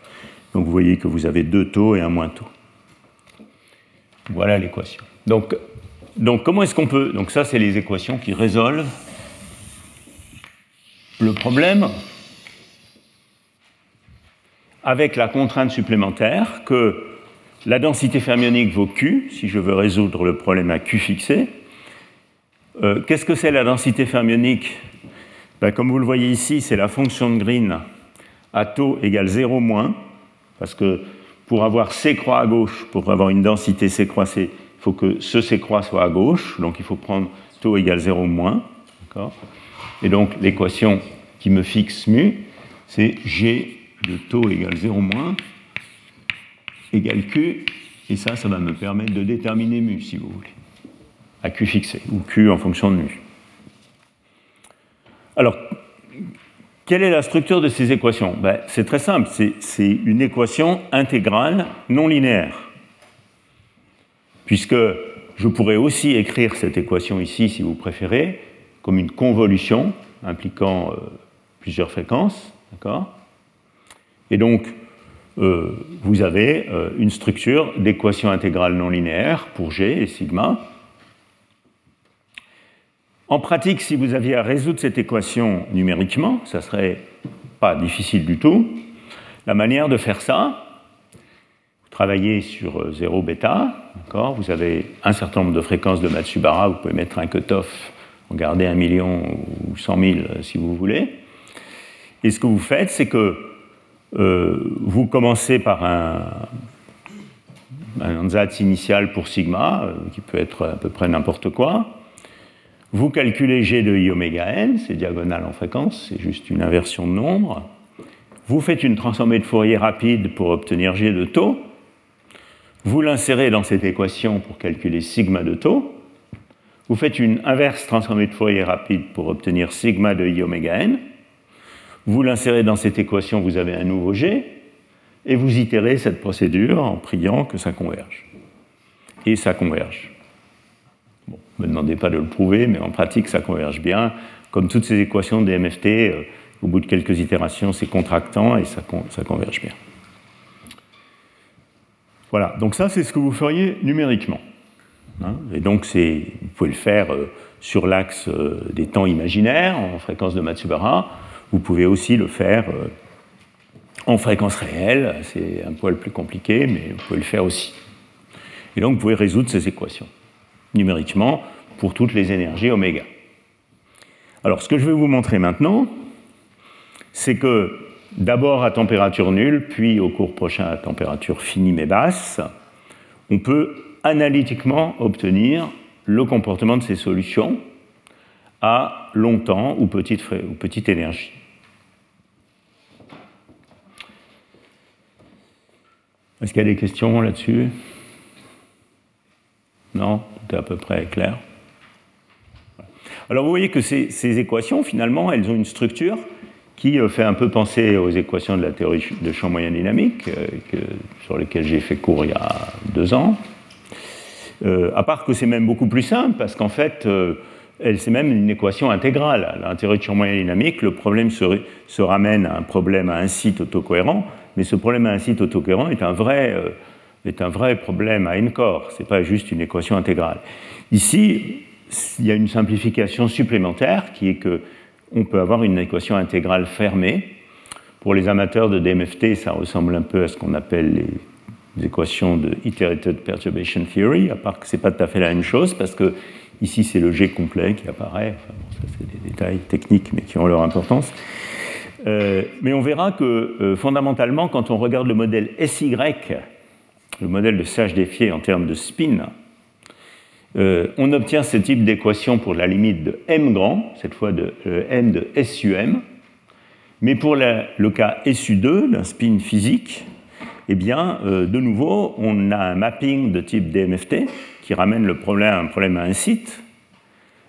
Donc vous voyez que vous avez deux taux et un moins taux. Voilà l'équation. Donc, donc comment est-ce qu'on peut... Donc ça, c'est les équations qui résolvent le problème avec la contrainte supplémentaire que la densité fermionique vaut Q, si je veux résoudre le problème à Q fixé. Euh, qu'est-ce que c'est la densité fermionique ben, Comme vous le voyez ici, c'est la fonction de Green à taux égale 0 moins parce que pour avoir C croix à gauche, pour avoir une densité C croix C, il faut que ce C croix soit à gauche, donc il faut prendre taux égale 0 moins. Et donc l'équation qui me fixe mu, c'est G de taux égale 0 moins égale Q, et ça, ça va me permettre de déterminer mu, si vous voulez, à Q fixé, ou Q en fonction de mu. Alors, quelle est la structure de ces équations? Ben, C'est très simple, c'est une équation intégrale non linéaire. Puisque je pourrais aussi écrire cette équation ici, si vous préférez, comme une convolution impliquant euh, plusieurs fréquences. Et donc, vous avez une structure d'équation intégrale non linéaire pour G et sigma. En pratique, si vous aviez à résoudre cette équation numériquement, ça serait pas difficile du tout. La manière de faire ça, vous travaillez sur 0 bêta, vous avez un certain nombre de fréquences de Matsubara, vous pouvez mettre un cutoff, garder un million ou 100 000 si vous voulez. Et ce que vous faites, c'est que euh, vous commencez par un, un ansatz initial pour sigma, euh, qui peut être à peu près n'importe quoi. Vous calculez g de i oméga n, c'est diagonal en fréquence, c'est juste une inversion de nombre. Vous faites une transformée de Fourier rapide pour obtenir g de taux. Vous l'insérez dans cette équation pour calculer sigma de taux. Vous faites une inverse transformée de Fourier rapide pour obtenir sigma de i oméga n. Vous l'insérez dans cette équation, vous avez un nouveau G, et vous itérez cette procédure en priant que ça converge. Et ça converge. Ne me demandez pas de le prouver, mais en pratique, ça converge bien. Comme toutes ces équations des MFT, euh, au bout de quelques itérations, c'est contractant et ça, converge bien. Voilà, donc ça, c'est ce que vous feriez numériquement. Hein. et donc, vous pouvez le faire euh, sur l'axe euh, des temps imaginaires, en fréquence de Matsubara. Vous pouvez aussi le faire en fréquence réelle, c'est un poil plus compliqué, mais vous pouvez le faire aussi. Et donc vous pouvez résoudre ces équations numériquement pour toutes les énergies oméga. Alors ce que je vais vous montrer maintenant, c'est que d'abord à température nulle, puis au cours prochain à température finie mais basse, on peut analytiquement obtenir le comportement de ces solutions à long temps ou petite, ou petite énergie. Est-ce qu'il y a des questions là-dessus? Non? À peu près clair. Alors vous voyez que ces, équations, finalement, elles ont une structure qui euh, fait un peu penser aux équations de la théorie de champ moyen dynamique, euh, sur lesquelles j'ai fait cours il y a deux ans. Euh, à part que c'est même beaucoup plus simple, parce qu'en fait, c'est même une équation intégrale. À la théorie de champ moyen dynamique, le problème se, se ramène à un problème à un site autocohérent, mais ce problème à un site autocohérent est un vrai, est un vrai problème à n-corps, ce n'est pas juste une équation intégrale. Ici, il y a une simplification supplémentaire qui est que on peut avoir une équation intégrale fermée. Pour les amateurs de DMFT, ça ressemble un peu à ce qu'on appelle les équations de Iterated Perturbation Theory, à part que ce n'est pas tout à fait la même chose, parce que ici c'est le G complet qui apparaît, enfin, ça c'est des détails techniques mais qui ont leur importance. Euh, mais on verra que euh, fondamentalement, quand on regarde le modèle SY, le modèle de Sage défié en termes de spin, euh, on obtient ce type d'équation pour la limite de m grand, cette fois de m de SUM. Mais pour le cas SU2, d'un spin physique, eh bien, de nouveau, on a un mapping de type DMFT qui ramène le problème, un problème à un site,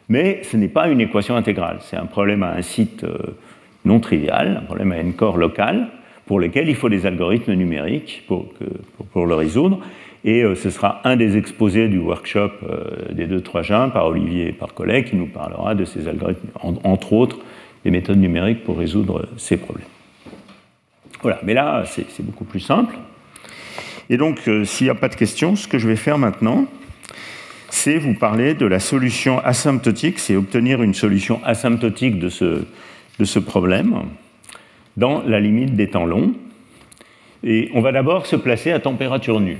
mais ce n'est pas une équation intégrale, c'est un problème à un site non trivial, un problème à n-corps local, pour lequel il faut des algorithmes numériques pour, le résoudre. Et euh, ce sera un des exposés du workshop euh, des deux trois juin par Olivier et par collègue qui nous parlera de ces algorithmes, entre autres des méthodes numériques pour résoudre ces problèmes. Voilà, mais là c'est beaucoup plus simple. Et donc euh, s'il n'y a pas de questions, ce que je vais faire maintenant, c'est vous parler de la solution asymptotique, c'est obtenir une solution asymptotique de ce problème dans la limite des temps longs. Et on va d'abord se placer à température nulle.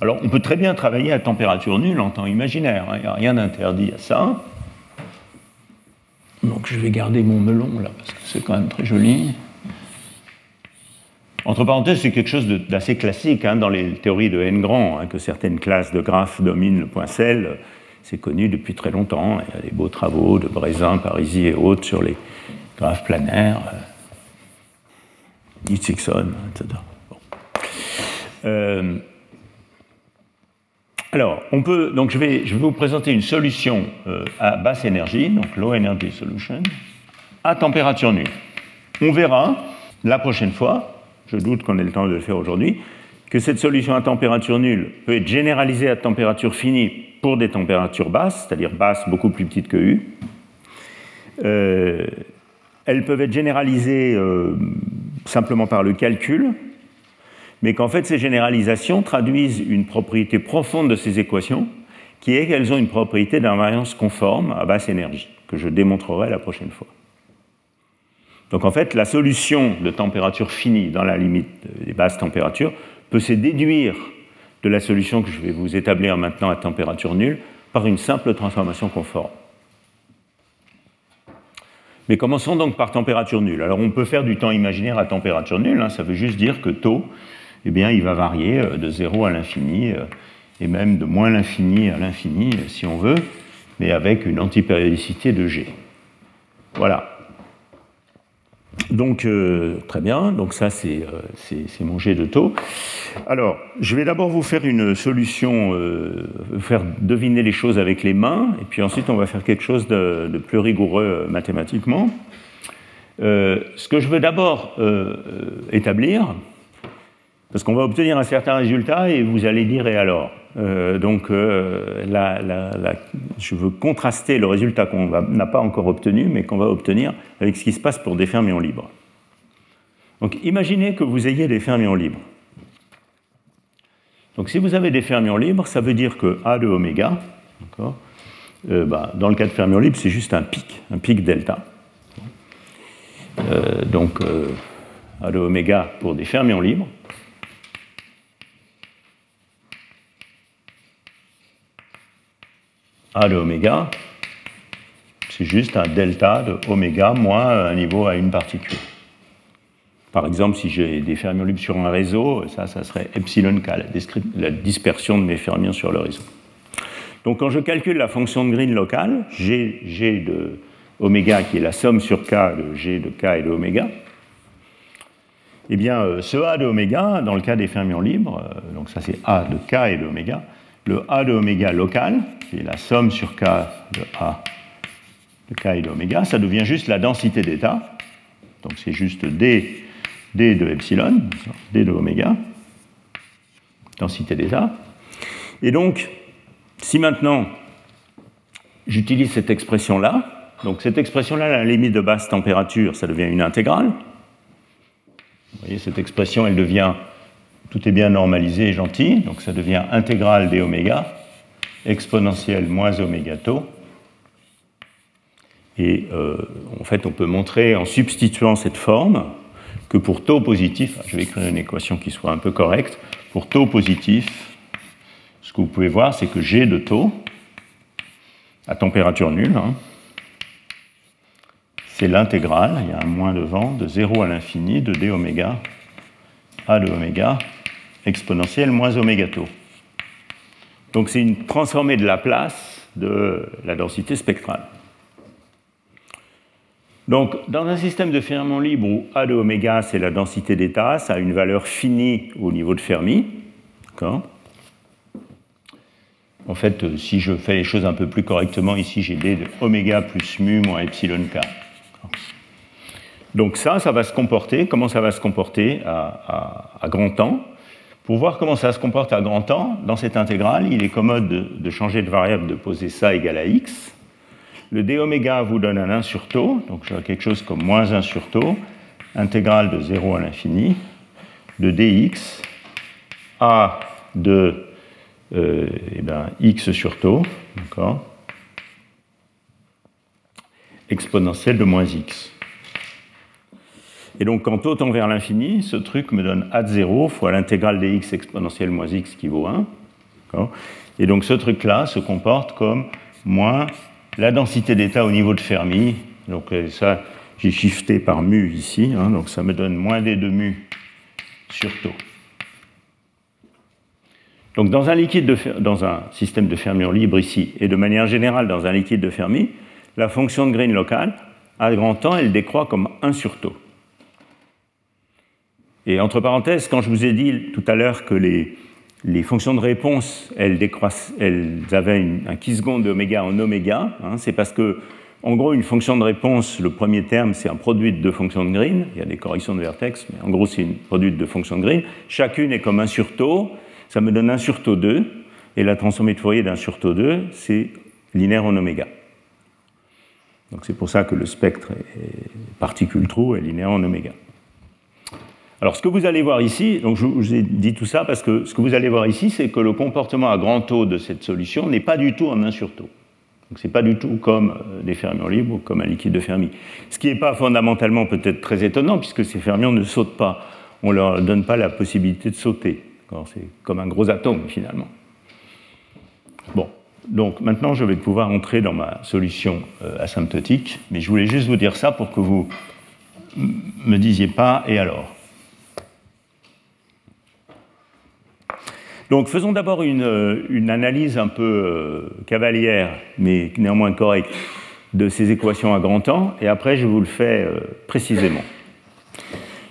Alors, on peut très bien travailler à température nulle en temps imaginaire, hein. il n'y a rien d'interdit à ça. Donc, je vais garder mon melon là, parce que c'est quand même très joli. Entre parenthèses, c'est quelque chose d'assez classique hein, dans les théories de n grand, hein, que certaines classes de graphes dominent le point sel c'est connu depuis très longtemps. Il y a des beaux travaux de Brézin, Parisi et autres sur les graphes planaires, euh, etc. Euh, alors, on peut, donc je vais, je vais vous présenter une solution euh, à basse énergie, donc low energy solution, à température nulle. On verra la prochaine fois, je doute qu'on ait le temps de le faire aujourd'hui, que cette solution à température nulle peut être généralisée à température finie pour des températures basses, c'est-à-dire basses beaucoup plus petites que U. Euh, elles peuvent être généralisées euh, simplement par le calcul mais qu'en fait ces généralisations traduisent une propriété profonde de ces équations, qui est qu'elles ont une propriété d'invariance conforme à basse énergie, que je démontrerai la prochaine fois. Donc en fait, la solution de température finie dans la limite des basses températures peut se déduire de la solution que je vais vous établir maintenant à température nulle par une simple transformation conforme. Mais commençons donc par température nulle. Alors on peut faire du temps imaginaire à température nulle, hein. ça veut juste dire que taux, eh bien, il va varier euh, de 0 à l'infini, euh, et même de moins l'infini à l'infini, euh, si on veut, mais avec une antipériodicité de G. Voilà. Donc, euh, très bien, donc ça c'est euh, mon jet de taux. Alors, je vais d'abord vous faire une solution, euh, faire deviner les choses avec les mains, et puis ensuite on va faire quelque chose de, de plus rigoureux mathématiquement. ce que je veux d'abord établir, parce qu'on va obtenir un certain résultat et vous allez dire et alors? Euh, Donc euh, je veux contraster le résultat qu'on n'a pas encore obtenu mais qu'on va obtenir avec ce qui se passe pour des fermions libres. Donc imaginez que vous ayez des fermions libres. Donc si vous avez des fermions libres, ça veut dire que A de oméga, euh, bah, dans le cas de fermions libres, c'est juste un pic, un pic delta. donc A de oméga pour des fermions libres. A de oméga, c'est juste un delta de oméga moins un niveau à une particule. Par exemple, si j'ai des fermions libres sur un réseau, ça, ça serait epsilon k, la, dispersion de mes fermions sur le réseau. Donc quand je calcule la fonction de Green locale, G, G de oméga, qui est la somme sur k de G de k et de oméga, eh bien, euh, ce A de oméga, dans le cas des fermions libres, euh, donc ça c'est A de k et de oméga, le A de oméga local, qui est la somme sur K de A de K et d'oméga, ça devient juste la densité d'état. Donc c'est juste D, D de epsilon, D de oméga, densité d'état. Et donc, si maintenant j'utilise cette expression-là, donc cette expression-là, la limite de basse température, ça devient une intégrale. Vous voyez, cette expression, elle devient tout est bien normalisé et gentil, donc ça devient intégrale d oméga, exponentielle moins oméga tau. Et euh, en fait, on peut montrer en substituant cette forme que pour taux positif, je vais écrire une équation qui soit un peu correcte, pour taux positif, ce que vous pouvez voir, c'est que G de taux, à température nulle, hein, c'est l'intégrale, il y a un moins devant, de 0 à l'infini de d oméga a de oméga exponentielle moins oméga tau. Donc c'est une transformée de la place de la densité spectrale. Donc, dans un système de fermions libre où A de oméga, c'est la densité d'état, ça a une valeur finie au niveau de Fermi. En fait, euh, si je fais les choses un peu plus correctement, ici j'ai D de oméga plus mu moins epsilon k. Donc ça, ça va se comporter, comment ça va se comporter? À grand temps pour voir comment ça se comporte à grand temps, dans cette intégrale, il est commode de, changer de variable, de poser ça égal à x. Le d oméga vous donne un 1 sur tau, donc j'aurai quelque chose comme moins 1 sur tau, intégrale de 0 à l'infini, de dx a de euh, eh ben, x sur tau, d'accord exponentielle de moins x. Et donc, quand taux tend vers l'infini, ce truc me donne a de 0 fois l'intégrale dx exponentielle moins x qui vaut 1. Et donc, ce truc-là se comporte comme moins la densité d'état au niveau de Fermi. Donc, euh, ça, j'ai shifté par mu ici. Hein, donc, ça me donne moins d de mu sur taux. Donc, dans un, liquide de, dans un système de fermions libre ici, et de manière générale dans un liquide de Fermi, la fonction de Green locale, à grand temps, elle décroît comme 1 sur taux. Et entre parenthèses, quand je vous ai dit tout à l'heure que les, fonctions de réponse, elles, avaient un qui seconde d'oméga en oméga, hein, c'est parce que, en gros, une fonction de réponse, le premier terme, c'est un produit de deux fonctions de Green. Il y a des corrections de vertex, mais en gros, c'est une produit de deux fonctions de Green. Chacune est comme un sur taux. Ça me donne un sur taux 2. Et la transformée de Fourier d'un sur taux 2, c'est linéaire en oméga. Donc c'est pour ça que le spectre particule trou est linéaire en oméga. Alors, ce que vous allez voir ici, donc je vous ai dit tout ça parce que ce que vous allez voir ici, c'est que le comportement à grand taux de cette solution n'est pas du tout en 1 sur taux. Donc, ce n'est pas du tout comme euh, des fermions libres ou comme un liquide de Fermi. Ce qui n'est pas fondamentalement peut-être très étonnant, puisque ces fermions ne sautent pas. On ne leur donne pas la possibilité de sauter. C'est comme un gros atome, finalement. Bon, donc maintenant, je vais pouvoir entrer dans ma solution euh, asymptotique, mais je voulais juste vous dire ça pour que vous me disiez pas et alors? Donc faisons d'abord une, euh, analyse un peu euh, cavalière, mais néanmoins correcte, de ces équations à grand temps, et après je vous le fais précisément.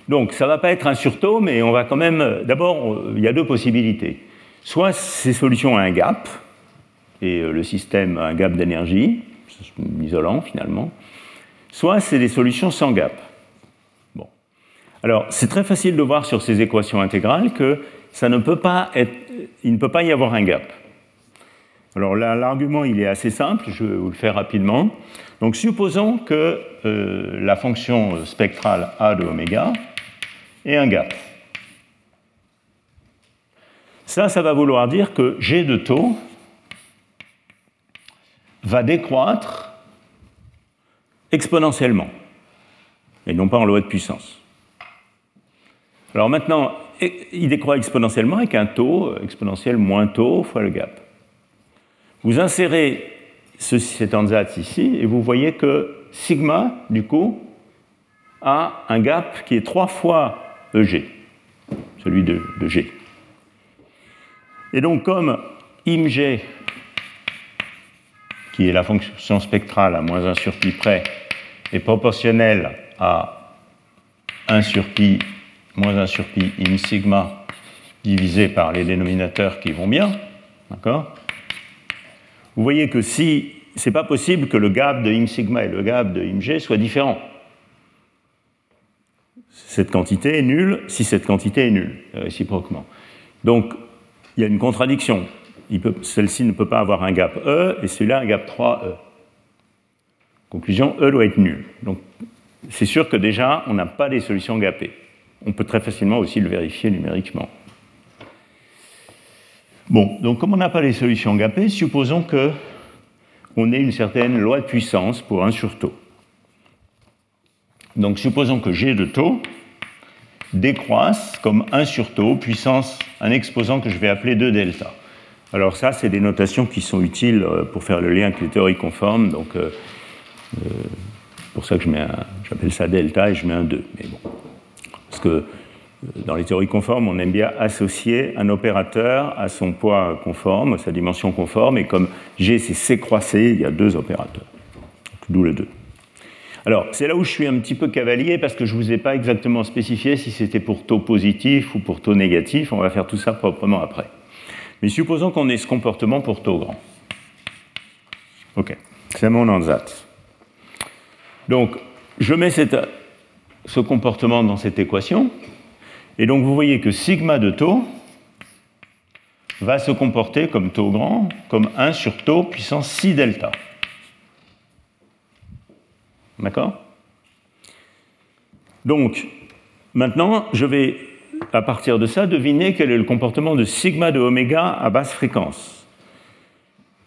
Donc ça ne va pas être un surtaux, mais on va quand même... D'abord, il y a deux possibilités. Soit ces solutions ont un gap, et euh, le système a un gap d'énergie, isolant finalement, soit c'est des solutions sans gap. Bon. Alors, c'est très facile de voir sur ces équations intégrales que ça ne peut pas être, il ne peut pas y avoir un gap. Alors là, l'argument, il est assez simple, je vais vous le faire rapidement. Donc, supposons que euh, la fonction spectrale A de oméga ait un gap. Ça, ça va vouloir dire que G de taux va décroître exponentiellement, et non pas en loi de puissance. Alors maintenant, il décroît exponentiellement avec un taux exponentiel moins taux fois le gap. Vous insérez ce, cet ansatz ici et vous voyez que sigma, du coup, a un gap qui est trois fois EG, celui de, de G. Et donc comme img qui est la fonction spectrale à moins 1 sur pi près, est proportionnelle à 1 sur pi moins 1 sur pi sigma divisé par les dénominateurs qui vont bien. D'accord? Vous voyez que si c'est pas possible que le gap de im sigma et le gap de im soient différents. Cette quantité est nulle si cette quantité est nulle, réciproquement. Donc, il y a une contradiction celle-ci ne peut pas avoir un gap E et celui-là un gap 3E. Conclusion, E doit être nul. Donc c'est sûr que déjà, on n'a pas des solutions gapées. On peut très facilement aussi le vérifier numériquement. Bon, donc comme on n'a pas les solutions gapées, supposons que on ait une certaine loi de puissance pour 1 sur taux. Donc supposons que G de taux décroisse comme 1 sur taux, puissance un exposant que je vais appeler 2 delta. Alors ça, c'est des notations qui sont utiles euh, pour faire le lien avec les théories conformes. Donc, euh, euh, pour ça que j'appelle ça delta et je mets un 2. Mais bon, que dans les théories conformes, on aime bien associer un opérateur à son poids conforme, sa dimension conforme, et comme G c'est C croisé, il y a deux opérateurs. D'où le 2. Alors, c'est là où je suis un petit peu cavalier parce que je ne vous ai pas exactement spécifié si c'était pour taux positif ou pour taux négatif. On va faire tout ça proprement après. Mais supposons qu'on ait ce comportement pour taux grand. OK, c'est mon ansatz. Donc, je mets ce comportement dans cette équation, et donc vous voyez que sigma de taux va se comporter comme taux grand, comme 1 sur taux puissance 6 delta. D'accord? Donc, maintenant, je vais à partir de ça, devinez quel est le comportement de sigma de oméga à basse fréquence.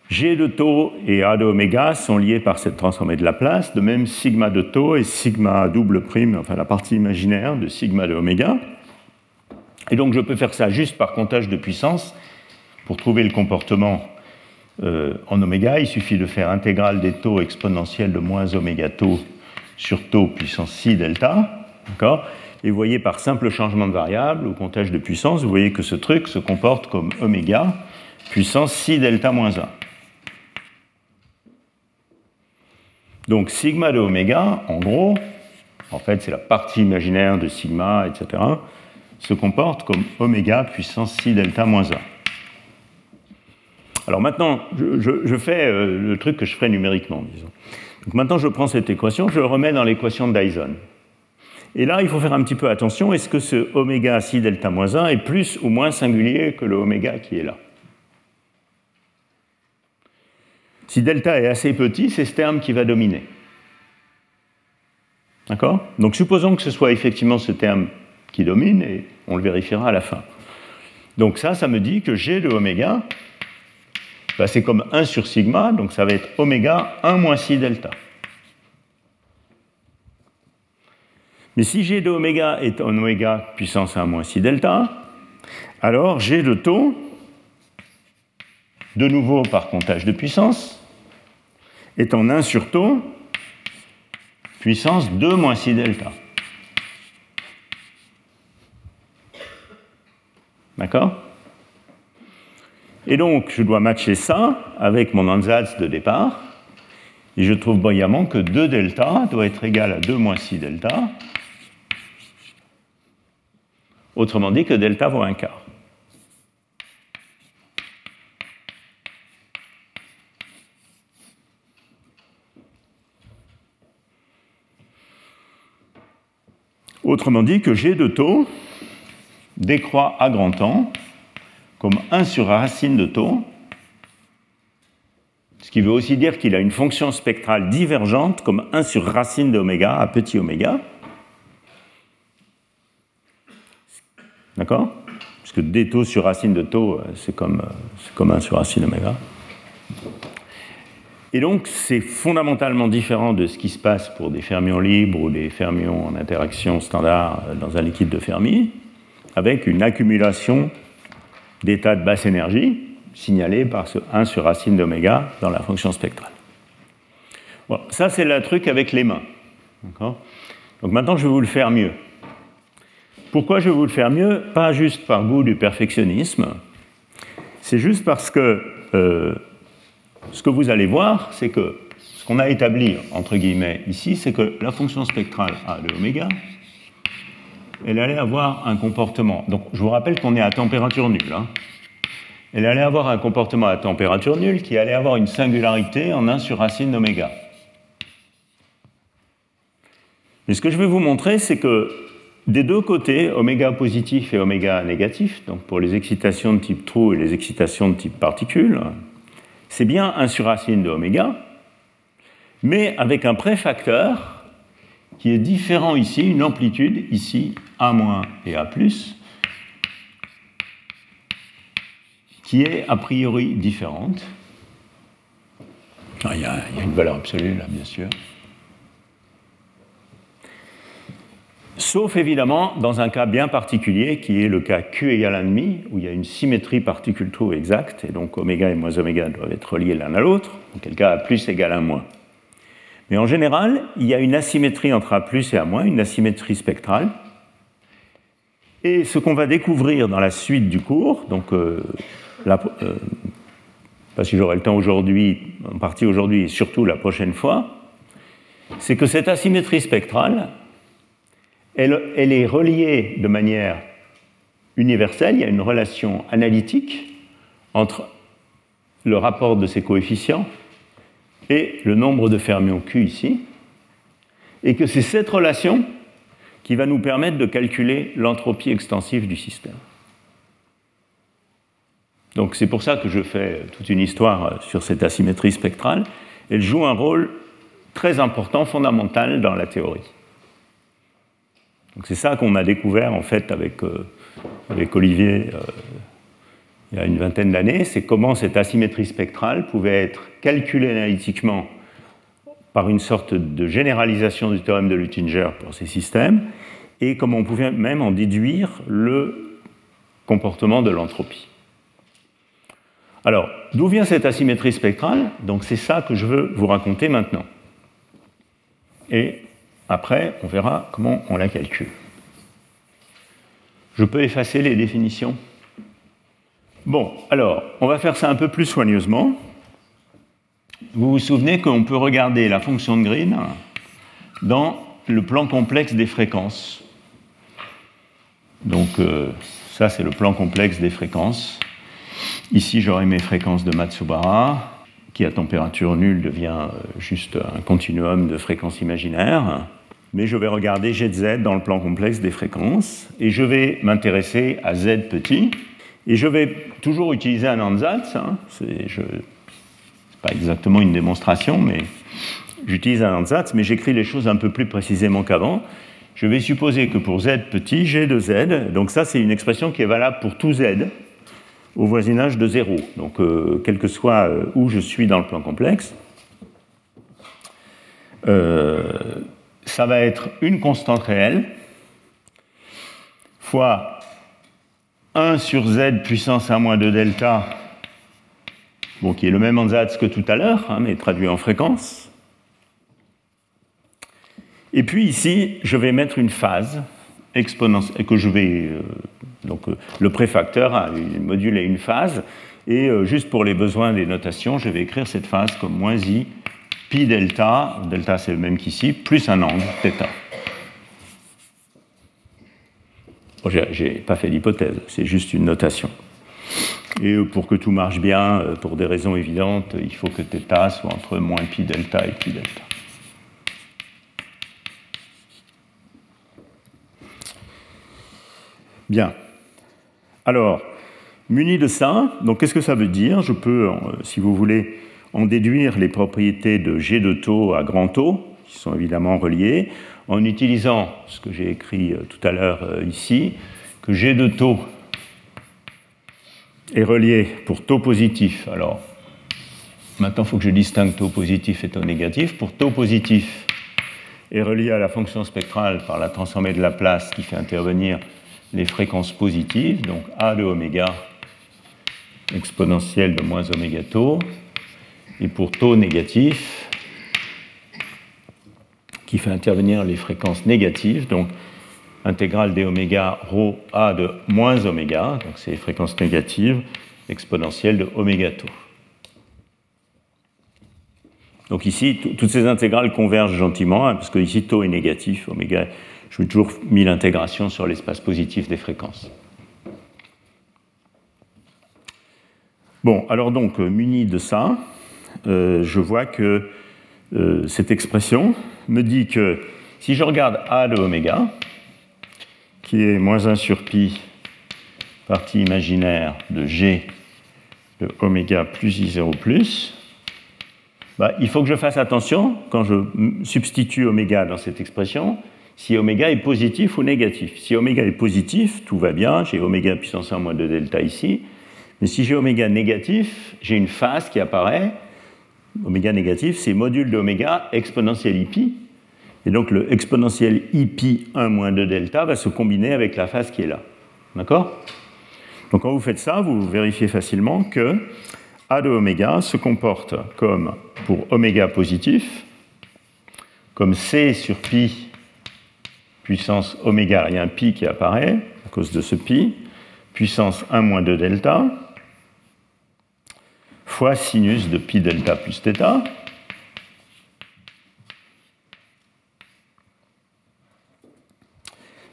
G de taux et A de oméga sont liés par cette transformée de Laplace, de même sigma de taux et sigma double prime, enfin la partie imaginaire de sigma de oméga. Et donc je peux faire ça juste par comptage de puissance. Pour trouver le comportement euh, en oméga, il suffit de faire intégrale des taux exponentiels de moins oméga taux sur taux puissance 6 delta. D'accord? Et vous voyez par simple changement de variable ou comptage de puissance, vous voyez que ce truc se comporte comme oméga puissance 6 delta moins 1. Donc sigma de oméga, en gros, en fait c'est la partie imaginaire de sigma, etc., se comporte comme oméga puissance 6 delta moins 1. Alors maintenant, je, fais euh, le truc que je ferai numériquement, disons. Donc maintenant, je prends cette équation, je le remets dans l'équation de Dyson. Et là, il faut faire un petit peu attention. Est-ce que ce oméga 6 delta moins 1 est plus ou moins singulier que le oméga qui est là? Si delta est assez petit, c'est ce terme qui va dominer. D'accord? Donc supposons que ce soit effectivement ce terme qui domine et on le vérifiera à la fin. Donc ça, ça me dit que G de oméga, bah, c'est comme 1 sur sigma, donc ça va être oméga 1 moins 6 delta. Mais si G de oméga est en oméga puissance 1 moins 6 delta, alors G de taux, de nouveau par comptage de puissance, est en 1 sur taux puissance 2 moins 6 delta. D'accord? Et donc, je dois matcher ça avec mon ansatz de départ. Et je trouve brillamment que 2 delta doit être égal à 2 moins 6 delta. Autrement dit que delta vaut un quart. Autrement dit que G de taux décroît à grand temps comme 1 sur racine de taux, ce qui veut aussi dire qu'il a une fonction spectrale divergente comme 1 sur racine d'oméga à petit oméga. D'accord? Parce que d taux sur racine de taux, c'est comme, comme 1 sur racine d'oméga. Et donc, c'est fondamentalement différent de ce qui se passe pour des fermions libres ou des fermions en interaction standard dans un liquide de Fermi avec une accumulation d'états de basse énergie signalés par ce 1 sur racine d'oméga dans la fonction spectrale. Bon, ça, c'est le truc avec les mains. Donc maintenant, je vais vous le faire mieux. Pourquoi je vais vous le faire mieux? Pas juste par goût du perfectionnisme, c'est juste parce que euh, ce que vous allez voir, c'est que ce qu'on a établi, entre guillemets, ici, c'est que la fonction spectrale A de oméga, elle allait avoir un comportement. Donc, je vous rappelle qu'on est à température nulle. Hein. Elle allait avoir un comportement à température nulle qui allait avoir une singularité en 1 sur racine d'oméga. Mais ce que je vais vous montrer, c'est que des deux côtés, oméga positif et oméga négatif, donc pour les excitations de type trou et les excitations de type particule, c'est bien 1 sur racine de oméga, mais avec un préfacteur qui est différent ici, une amplitude ici, A- et A+, qui est a priori différente. Ah, il y, a, une valeur absolue là, bien sûr. Sauf évidemment dans un cas bien particulier qui est le cas Q égale 1,5, où il y a une symétrie particule-trou exacte, et donc oméga et moins oméga doivent être reliés l'un à l'autre, dans quel cas A plus égale 1 moins. Mais en général, il y a une asymétrie entre A et A-, une asymétrie spectrale. Et ce qu'on va découvrir dans la suite du cours, donc euh, euh, pas si j'aurai le temps aujourd'hui, en partie aujourd'hui et surtout la prochaine fois, c'est que cette asymétrie spectrale, elle, est reliée de manière universelle, il y a une relation analytique entre le rapport de ces coefficients et le nombre de fermions Q ici, et que c'est cette relation qui va nous permettre de calculer l'entropie extensive du système. Donc c'est pour ça que je fais toute une histoire sur cette asymétrie spectrale. Elle joue un rôle très important, fondamental dans la théorie. C'est ça qu'on a découvert en fait avec, euh, Olivier euh, il y a une vingtaine d'années, c'est comment cette asymétrie spectrale pouvait être calculée analytiquement par une sorte de généralisation du théorème de Luttinger pour ces systèmes, et comment on pouvait même en déduire le comportement de l'entropie. Alors, d'où vient cette asymétrie spectrale? Donc c'est ça que je veux vous raconter maintenant. Et après, on verra comment on la calcule. Je peux effacer les définitions? Bon, alors, on va faire ça un peu plus soigneusement. Vous vous souvenez qu'on peut regarder la fonction de Green dans le plan complexe des fréquences. Donc, euh, ça, c'est le plan complexe des fréquences. Ici, j'aurai mes fréquences de Matsubara, qui à température nulle devient euh, juste un continuum de fréquences imaginaires. Mais je vais regarder G dans le plan complexe des fréquences, et je vais m'intéresser à Z petit, et je vais toujours utiliser un ansatz. Hein. Ce n'est pas exactement une démonstration, mais j'utilise un ansatz, mais j'écris les choses un peu plus précisément qu'avant. je vais supposer que pour z petit, g de z, donc ça c'est une expression qui est valable pour tout z au voisinage de 0, donc euh, quel que soit euh, où je suis dans le plan complexe, euh, ça va être une constante réelle fois 1 sur z puissance 1 moins 2 delta, bon, qui est le même ansatz que tout à l'heure, hein, mais traduit en fréquence, et puis ici, je vais mettre une phase exponentielle que je vais. Donc euh, le préfacteur a un module et une phase. Et euh, juste pour les besoins des notations, je vais écrire cette phase comme moins i pi delta, delta c'est le même qu'ici, plus un angle, θ. Bon, J'ai pas fait l'hypothèse, c'est juste une notation. Et pour que tout marche bien, pour des raisons évidentes, il faut que θ soit entre moins pi delta et pi delta. Bien. Alors, muni de ça, donc qu'est-ce que ça veut dire? Je peux, euh, si vous voulez, en déduire les propriétés de G de taux à grand taux, qui sont évidemment reliées, en utilisant ce que j'ai écrit euh, tout à l'heure euh, ici, que G de taux est relié pour taux positif. Alors, maintenant, il faut que je distingue taux positif et taux négatif. Pour taux positif, est relié à la fonction spectrale par la transformée de Laplace qui fait intervenir les fréquences positives, donc A de oméga exponentielle de moins oméga taux, et pour taux négatif, qui fait intervenir les fréquences négatives, donc intégrale d oméga rho A de moins oméga, donc c'est les fréquences négatives, exponentielle de oméga taux. Donc ici, toutes ces intégrales convergent gentiment, hein, parce que ici taux est négatif, oméga je ai toujours mis l'intégration sur l'espace positif des fréquences. Bon, alors donc, euh, muni de ça, euh, je vois que euh, cette expression me dit que si je regarde A de oméga, qui est moins 1 sur pi, partie imaginaire de G de oméga plus I0 plus, bah, il faut que je fasse attention quand je substitue oméga dans cette expression, si oméga est positif ou négatif. Si oméga est positif, tout va bien, j'ai oméga puissance 1 moins 2 delta ici. Mais si j'ai oméga négatif, j'ai une phase qui apparaît. Oméga négatif, c'est module d'oméga exponentielle ipi. Et donc le exponentiel ipi 1 moins 2 delta va se combiner avec la phase qui est là. D'accord? Donc quand vous faites ça, vous vérifiez facilement que A de oméga se comporte comme, pour oméga positif, comme C sur pi puissance oméga, il y a un pi qui apparaît à cause de ce pi, puissance 1 moins 2 delta, fois sinus de pi delta plus θ.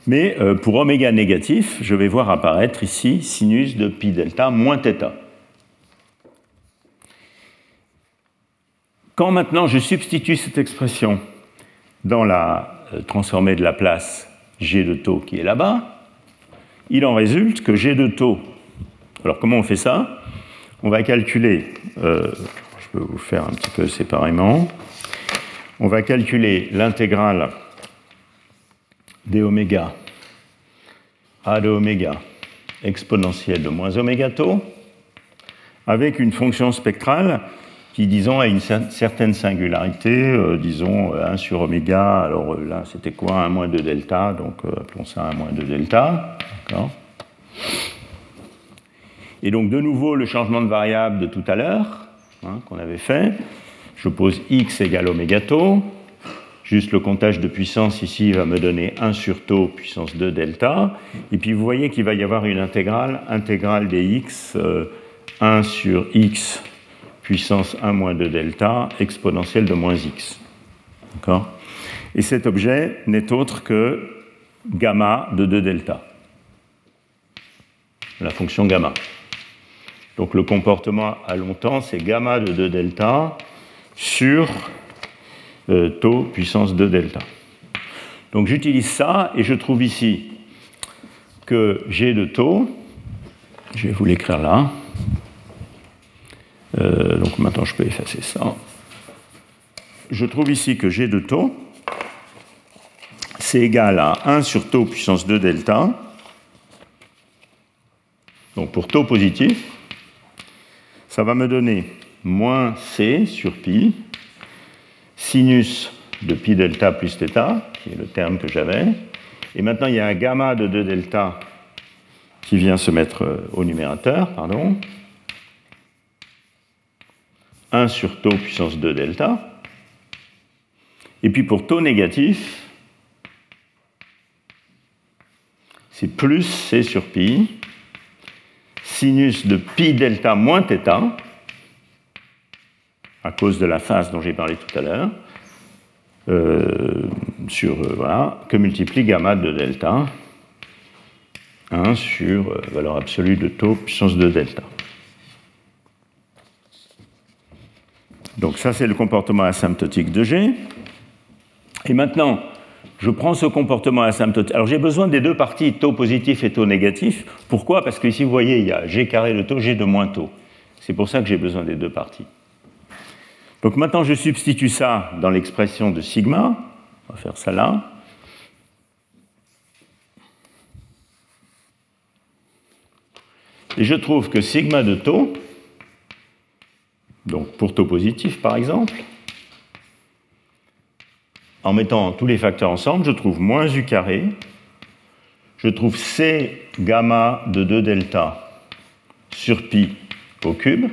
Mais euh, pour oméga négatif, je vais voir apparaître ici sinus de pi delta moins θ. Quand maintenant je substitue cette expression dans la euh, transformé de la place G de taux qui est là-bas, il en résulte que G de taux. Alors comment on fait ça? On va calculer, euh, je peux vous faire un petit peu séparément, on va calculer l'intégrale d oméga a de oméga exponentielle de moins oméga taux avec une fonction spectrale qui, disons, a une certaine singularité, euh, disons 1 euh, sur oméga, alors euh, là c'était quoi 1 moins 2 delta, donc appelons ça 1 moins 2 delta. Et donc de nouveau le changement de variable de tout à l'heure, hein, qu'on avait fait, je pose x égale oméga tau, juste le comptage de puissance ici va me donner 1 sur tau puissance 2 delta, et puis vous voyez qu'il va y avoir une intégrale, intégrale des x, 1 sur x puissance 1 moins 2 delta exponentielle de moins x. Et cet objet n'est autre que gamma de 2 delta, la fonction gamma. Donc le comportement à long temps, c'est gamma de 2 delta sur euh, taux puissance 2 delta. Donc j'utilise ça et je trouve ici que G de taux, je vais vous l'écrire là, euh, donc maintenant je peux effacer ça. Je trouve ici que G de taux, c'est égal à 1 sur taux puissance 2 delta. Donc pour taux positif, ça va me donner moins c sur pi, sinus de pi delta plus θ, qui est le terme que j'avais. Et maintenant, il y a un gamma de 2 delta qui vient se mettre euh, au numérateur, pardon. 1 sur taux puissance 2 delta. Et puis pour taux négatif, c'est plus C sur pi, sinus de pi delta moins θ, à cause de la phase dont j'ai parlé tout à l'heure, euh, sur, euh, voilà, que multiplie gamma de delta, 1 sur euh, valeur absolue de taux puissance de delta. Donc ça, c'est le comportement asymptotique de G. Et maintenant, je prends ce comportement asymptotique. Alors j'ai besoin des deux parties, taux positif et taux négatif. Pourquoi? Parce que ici, vous voyez, il y a G carré de taux, G de moins taux. C'est pour ça que j'ai besoin des deux parties. Donc maintenant, je substitue ça dans l'expression de sigma. On va faire ça là. Et je trouve que sigma de taux, donc pour taux positif par exemple, en mettant tous les facteurs ensemble, je trouve moins u carré, je trouve c gamma de 2 delta sur pi au cube,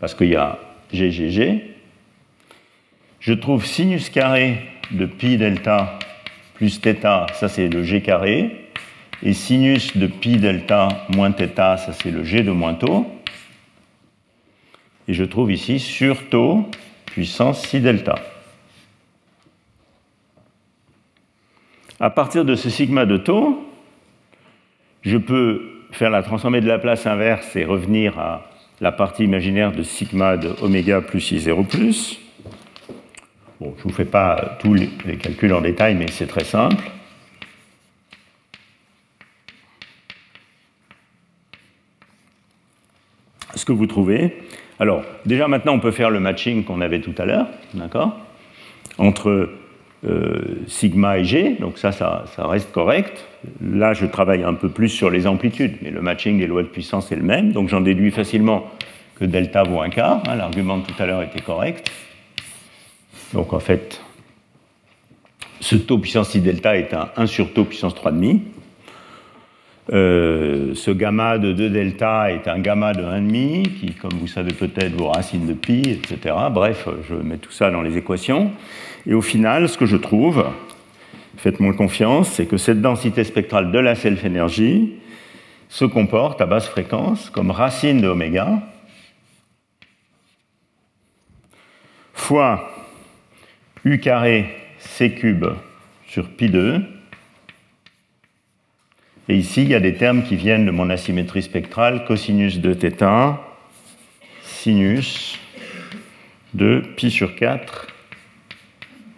parce qu'il y a ggg, je trouve sinus carré de pi delta plus θ, ça c'est le g carré, et sinus de pi delta moins θ, ça c'est le g de moins taux. Et je trouve ici sur taux puissance 6 delta. À partir de ce sigma de taux, je peux faire la transformée de la place inverse et revenir à la partie imaginaire de sigma de oméga plus I0 plus. Je ne vous fais pas tous les calculs en détail, mais c'est très simple. Ce que vous trouvez. Alors, déjà maintenant, on peut faire le matching qu'on avait tout à l'heure, d'accord Entre euh, sigma et g, donc ça, ça, reste correct. Là, je travaille un peu plus sur les amplitudes, mais le matching des lois de puissance est le même, donc j'en déduis facilement que delta vaut un quart. Hein, l'argument de tout à l'heure était correct. Donc en fait, ce taux puissance 6 delta est un 1 sur taux puissance 3,5. Euh, ce gamma de 2 delta est un gamma de 1,5 qui, comme vous savez peut-être, vaut racine de pi, etc. Bref, je mets tout ça dans les équations. Et au final, ce que je trouve, faites-moi confiance, c'est que cette densité spectrale de la self-énergie se comporte à basse fréquence comme racine de oméga fois u carré c cube sur pi 2. Et ici, il y a des termes qui viennent de mon asymétrie spectrale, cosinus de θ, sinus de pi sur 4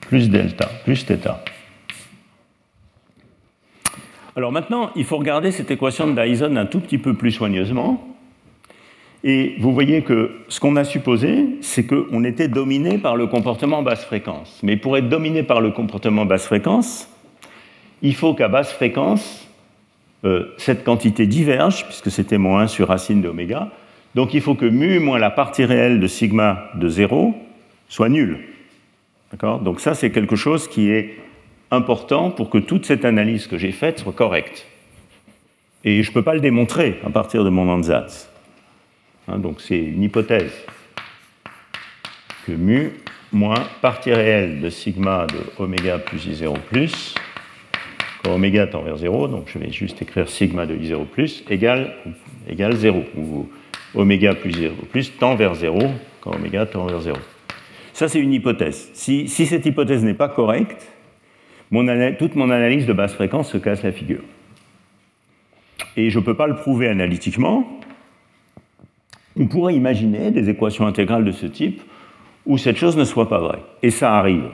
plus delta, plus θ. Alors maintenant, il faut regarder cette équation de Dyson un tout petit peu plus soigneusement. Et vous voyez que ce qu'on a supposé, c'est qu'on était dominé par le comportement basse fréquence. Mais pour être dominé par le comportement basse fréquence, il faut qu'à basse fréquence, euh, cette quantité diverge, puisque c'était moins 1 sur racine d'oméga. Donc il faut que mu moins la partie réelle de sigma de 0 soit nulle. Donc ça, c'est quelque chose qui est important pour que toute cette analyse que j'ai faite soit correcte. Et je ne peux pas le démontrer à partir de mon ansatz. Hein, donc c'est une hypothèse que mu moins partie réelle de sigma de oméga plus i0 plus, quand oméga tend vers 0, donc je vais juste écrire sigma de i0 plus, égale, égale 0, ou oméga plus i0 plus tend vers 0 quand oméga tend vers 0. Ça, c'est une hypothèse. Si, cette hypothèse n'est pas correcte, toute mon analyse de basse fréquence se casse la figure. Et je ne peux pas le prouver analytiquement. On pourrait imaginer des équations intégrales de ce type où cette chose ne soit pas vraie. Et ça arrive.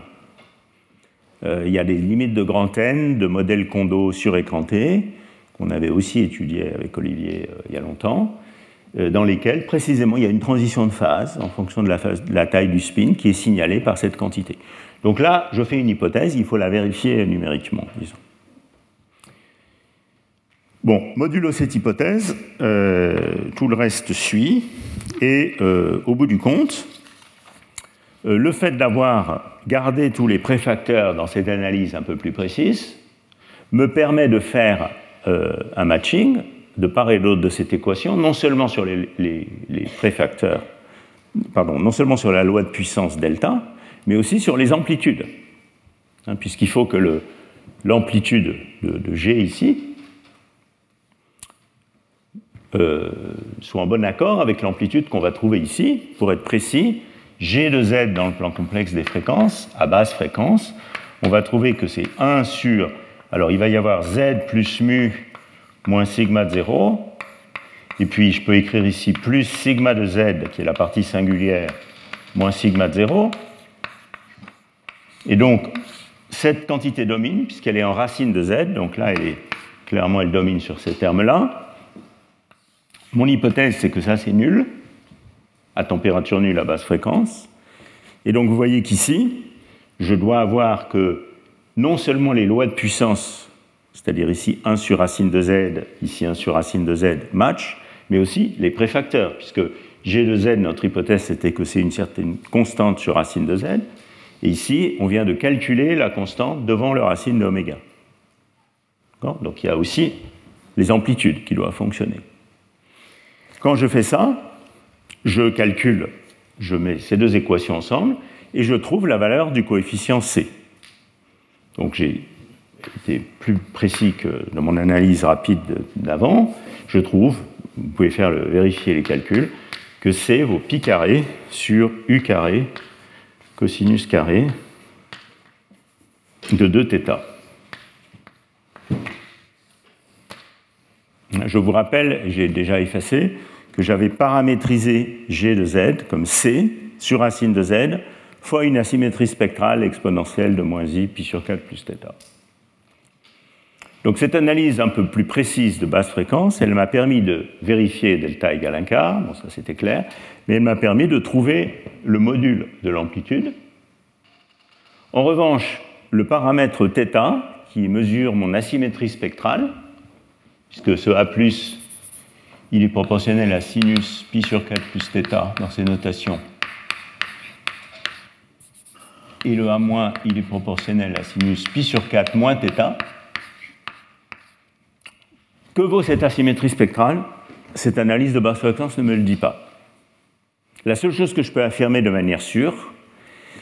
Euh, il y a des limites de grand N de modèles Kondo surécrantés, qu'on avait aussi étudié avec Olivier euh, il y a longtemps. euh, dans lesquels précisément il y a une transition de phase en fonction de la, taille du spin qui est signalée par cette quantité. Donc là, je fais une hypothèse, il faut la vérifier numériquement, disons. Bon, modulo cette hypothèse, tout le reste suit, et au bout du compte, le fait d'avoir gardé tous les préfacteurs dans cette analyse un peu plus précise me permet de faire un matching de part et d'autre de cette équation, non seulement sur les, pardon, non seulement sur la loi de puissance delta, mais aussi sur les amplitudes, hein, puisqu'il faut que l'amplitude de, G ici euh, soit en bon accord avec l'amplitude qu'on va trouver ici. Pour être précis, G de Z dans le plan complexe des fréquences, à basse fréquence, on va trouver que c'est 1 sur... Alors il va y avoir Z plus mu moins sigma de 0. Et puis je peux écrire ici plus sigma de Z, qui est la partie singulière, moins sigma de 0. Et donc, cette quantité domine, puisqu'elle est en racine de Z, donc là, elle est, clairement, elle domine sur ces termes-là. Mon hypothèse, c'est que ça, c'est nul, à température nulle à basse fréquence. Et donc, vous voyez qu'ici, je dois avoir que non seulement les lois de puissance, c'est-à-dire ici 1 sur racine de Z, ici 1 sur racine de Z, match, mais aussi les préfacteurs, puisque G de Z, notre hypothèse, c'était que c'est une certaine constante sur racine de Z. Et ici, on vient de calculer la constante devant le racine de oméga. Donc il y a aussi les amplitudes qui doivent fonctionner. Quand je fais ça, je calcule, je mets ces deux équations ensemble et je trouve la valeur du coefficient C. Donc j'ai été plus précis que dans mon analyse rapide d'avant. Je trouve, vous pouvez faire vérifier les calculs, que C vaut pi carré sur U carré cosinus carré de 2θ. Je vous rappelle, j'ai déjà effacé, que j'avais paramétrisé G de Z comme C sur racine de Z fois une asymétrie spectrale exponentielle de moins i pi sur 4 plus θ. Donc cette analyse un peu plus précise de basse fréquence, elle m'a permis de vérifier delta égale 1 quart, bon ça c'était clair, mais elle m'a permis de trouver le module de l'amplitude. En revanche, le paramètre θ, qui mesure mon asymétrie spectrale, puisque ce A+, il est proportionnel à sinus pi sur 4 plus θ dans ces notations, et le A-, il est proportionnel à sinus pi sur 4 moins θ, que vaut cette asymétrie spectrale? Cette analyse de basse fréquence ne me le dit pas. La seule chose que je peux affirmer de manière sûre,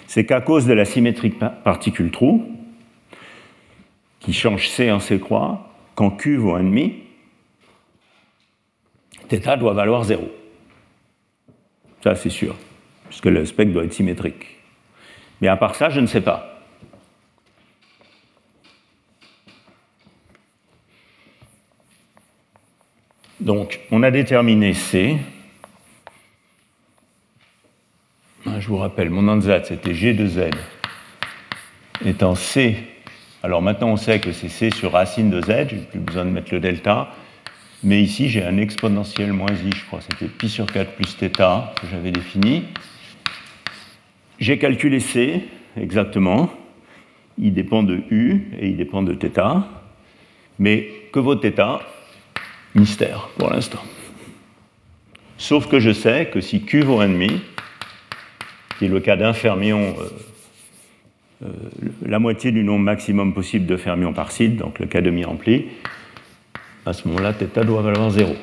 c'est qu'à cause de la symétrie particule-trou, qui change C en C croix, quand Q vaut 1,5, θ doit valoir 0. Ça, c'est sûr, puisque le spectre doit être symétrique. Mais à part ça, je ne sais pas. Donc, on a déterminé C. Ah, je vous rappelle, mon ansatz, c'était G de Z étant C. Alors maintenant, on sait que c'est C sur racine de Z, j'ai plus besoin de mettre le delta. Mais ici, j'ai un exponentiel moins i, je crois, c'était pi sur 4 plus θ que j'avais défini. J'ai calculé C, exactement. Il dépend de U et il dépend de θ. Mais que vaut θ mystère pour l'instant. Sauf que je sais que si Q vaut 1,5, qui est le cas d'un fermion, euh, euh, la moitié du nombre maximum possible de fermions par site, donc le cas demi-rempli, à ce moment-là, θ doit valoir 0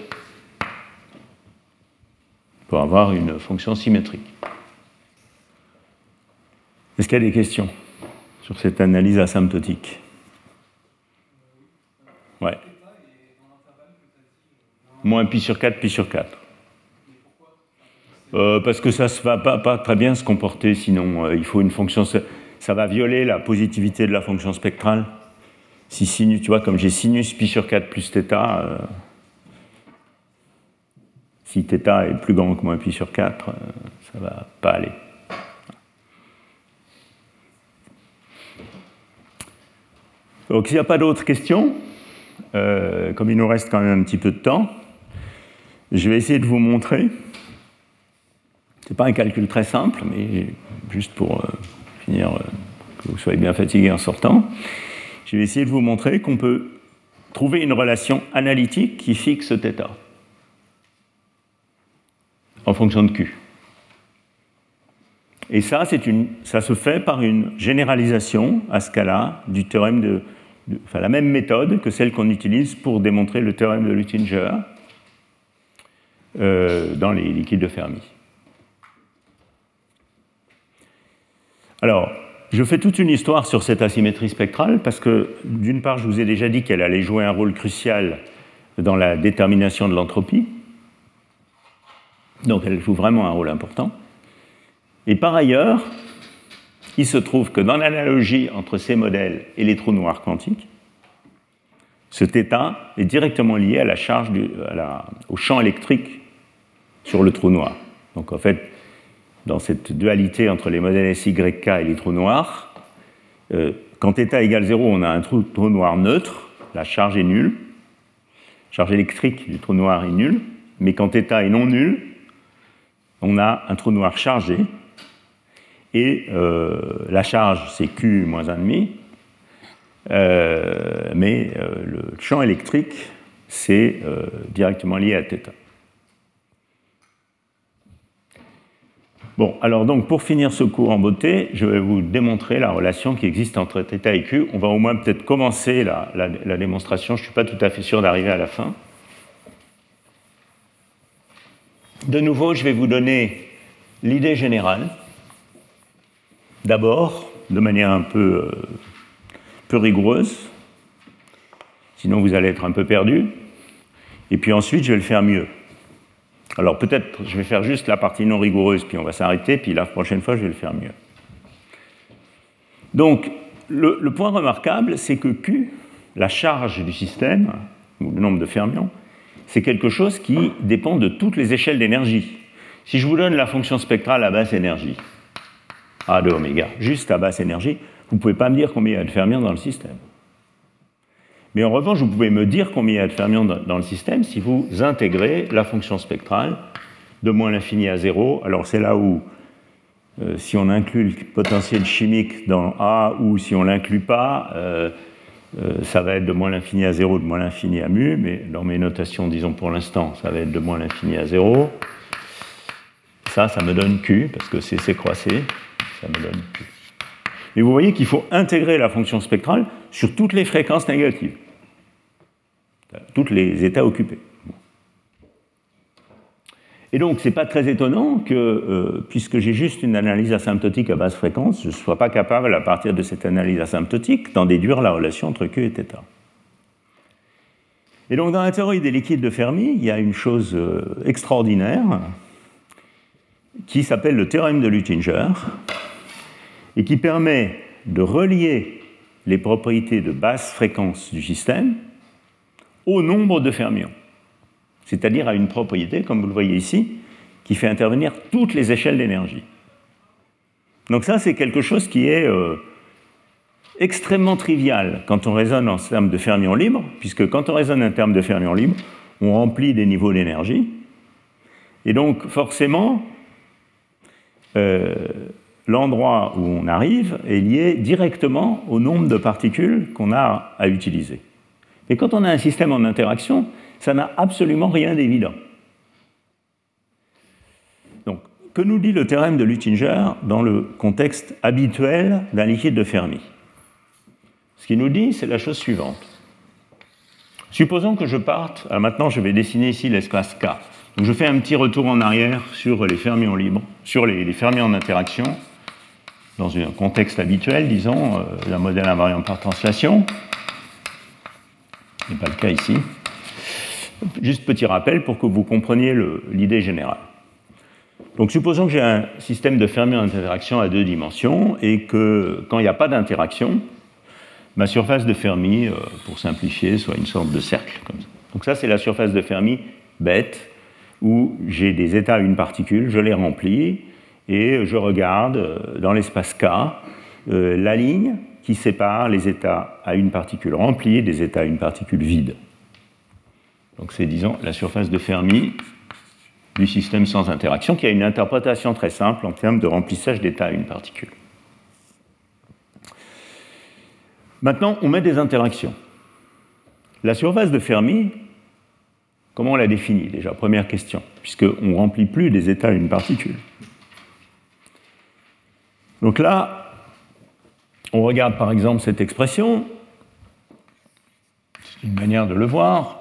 pour avoir une fonction symétrique. Est-ce qu'il y a des questions sur cette analyse asymptotique? Ouais moins pi sur 4, pi sur 4. Euh, parce que ça ne va pas, très bien se comporter, sinon euh, il faut une fonction. Ça va violer la positivité de la fonction spectrale. Si sinus, tu vois, comme j'ai sinus pi sur 4 plus θ, euh, si θ est plus grand que moins pi sur 4, ça ne va pas aller. Donc s'il n'y a pas d'autres questions, comme il nous reste quand même un petit peu de temps, Je vais essayer de vous montrer. Ce n'est pas un calcul très simple, mais juste pour euh, finir, euh, que vous soyez bien fatigué en sortant. Je vais essayer de vous montrer qu'on peut trouver une relation analytique qui fixe θ en fonction de Q. Et ça, une, ça se fait par une généralisation à ce cas-là du théorème de, enfin, la même méthode que celle qu'on utilise pour démontrer le théorème de Luttinger euh, dans les liquides de Fermi. Alors, je fais toute une histoire sur cette asymétrie spectrale parce que, d'une part, je vous ai déjà dit qu'elle allait jouer un rôle crucial dans la détermination de l'entropie. Donc, elle joue vraiment un rôle important. Et par ailleurs, il se trouve que dans l'analogie entre ces modèles et les trous noirs quantiques, ce θ est directement lié à la charge au champ électrique sur le trou noir. Donc en fait, dans cette dualité entre les modèles SYK et les trous noirs, euh, quand θ égale 0, on a un trou, trou, noir neutre, la charge est nulle, la charge électrique du trou noir est nulle, mais quand θ est non nul, on a un trou noir chargé, et euh, la charge, c'est Q moins 1,5, euh, mais euh, le champ électrique, c'est directement lié à θ. Bon, alors donc pour finir ce cours en beauté, je vais vous démontrer la relation qui existe entre θ et Q. On va au moins peut-être commencer la, démonstration, je ne suis pas tout à fait sûr d'arriver à la fin. De nouveau, je vais vous donner l'idée générale D'abord, de manière un peu, peu rigoureuse, sinon vous allez être un peu perdu. Et puis ensuite, je vais le faire mieux. Alors peut-être, je vais faire juste la partie non rigoureuse, puis on va s'arrêter, puis la prochaine fois, je vais le faire mieux. Donc, le, point remarquable, c'est que Q, la charge du système, ou le nombre de fermions, c'est quelque chose qui dépend de toutes les échelles d'énergie. Si je vous donne la fonction spectrale à basse énergie, a de oméga, juste à basse énergie, vous ne pouvez pas me dire combien il y a de fermions dans le système. Mais en revanche, vous pouvez me dire combien il y a de fermions dans le système si vous intégrez la fonction spectrale de moins l'infini à zéro. Alors c'est là où, euh, si on inclut le potentiel chimique dans A ou si on ne l'inclut pas, euh, euh, ça va être de moins l'infini à zéro, de moins l'infini à mu, mais dans mes notations, disons pour l'instant, ça va être de moins l'infini à zéro. Ça, ça me donne Q, parce que c'est C ça me donne Mais vous voyez qu'il faut intégrer la fonction spectrale sur toutes les fréquences négatives, tous les états occupés. Et donc, ce n'est pas très étonnant que, euh, puisque j'ai juste une analyse asymptotique à basse fréquence, je ne sois pas capable, à partir de cette analyse asymptotique, d'en déduire la relation entre Q et θ. Et donc, dans la théorie des liquides de Fermi, il y a une chose euh, extraordinaire qui s'appelle le théorème de Luttinger, et qui permet de relier les propriétés de basse fréquence du système au nombre de fermions, c'est-à-dire à une propriété, comme vous le voyez ici, qui fait intervenir toutes les échelles d'énergie. Donc ça, c'est quelque chose qui est euh, extrêmement trivial quand on raisonne en termes de fermions libres, puisque quand on raisonne en termes de fermions libres, on remplit des niveaux d'énergie. Et donc, forcément, euh, l'endroit où on arrive est lié directement au nombre de particules qu'on a à utiliser. Et quand on a un système en interaction, ça n'a absolument rien d'évident. Donc, que nous dit le théorème de Luttinger dans le contexte habituel d'un liquide de Fermi? Ce qu'il nous dit, c'est la chose suivante. Supposons que je parte, alors maintenant je vais dessiner ici l'espace K. Donc je fais un petit retour en arrière sur les fermions libres, sur les, les en interaction, dans un contexte habituel, disons, euh, d'un modèle invariant par translation. Ce n'est pas le cas ici. Juste petit rappel pour que vous compreniez l'idée générale. Donc supposons que j'ai un système de fermions d'interaction à deux dimensions et que quand il n'y a pas d'interaction, ma surface de Fermi, euh, pour simplifier, soit une sorte de cercle. Donc ça, c'est la surface de Fermi bête, où j'ai des états à une particule, je les remplis, et je regarde euh, dans l'espace K euh, la ligne qui sépare les états à une particule remplie des états à une particule vide. Donc c'est, disons, la surface de Fermi du système sans interaction, qui a une interprétation très simple en termes de remplissage d'état à une particule. Maintenant, on met des interactions. La surface de Fermi, comment on la définit déjà? Première question, puisqu'on ne remplit plus des états à une particule. Donc là, on regarde par exemple cette expression, c'est une manière de le voir.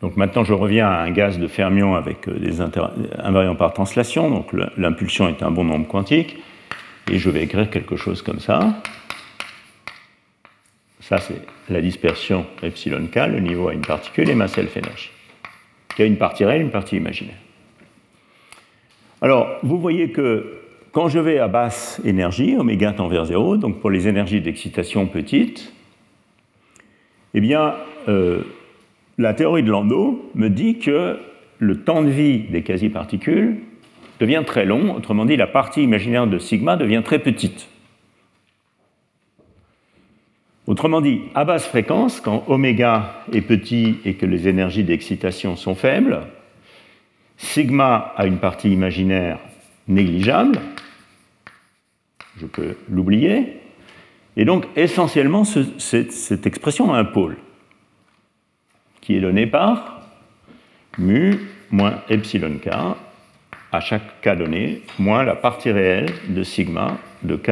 Donc maintenant, je reviens à un gaz de fermion avec euh, des invariants par translation. Donc l'impulsion est un bon nombre quantique. Et je vais écrire quelque chose comme ça. Ça, c'est la dispersion epsilon k, le niveau à une particule, et ma self energy, qui a une partie réelle, une partie imaginaire. Alors, vous voyez que quand je vais à basse énergie, oméga tend vers 0, donc pour les énergies d'excitation petites, eh bien, euh, la théorie de Landau me dit que le temps de vie des quasi-particules devient très long, autrement dit, la partie imaginaire de sigma devient très petite. Autrement dit, à basse fréquence, quand oméga est petit et que les énergies d'excitation sont faibles, sigma a une partie imaginaire négligeable, je peux l'oublier, et donc essentiellement cette expression a un pôle qui est donné par mu moins epsilon k à chaque k donné, moins la partie réelle de sigma de k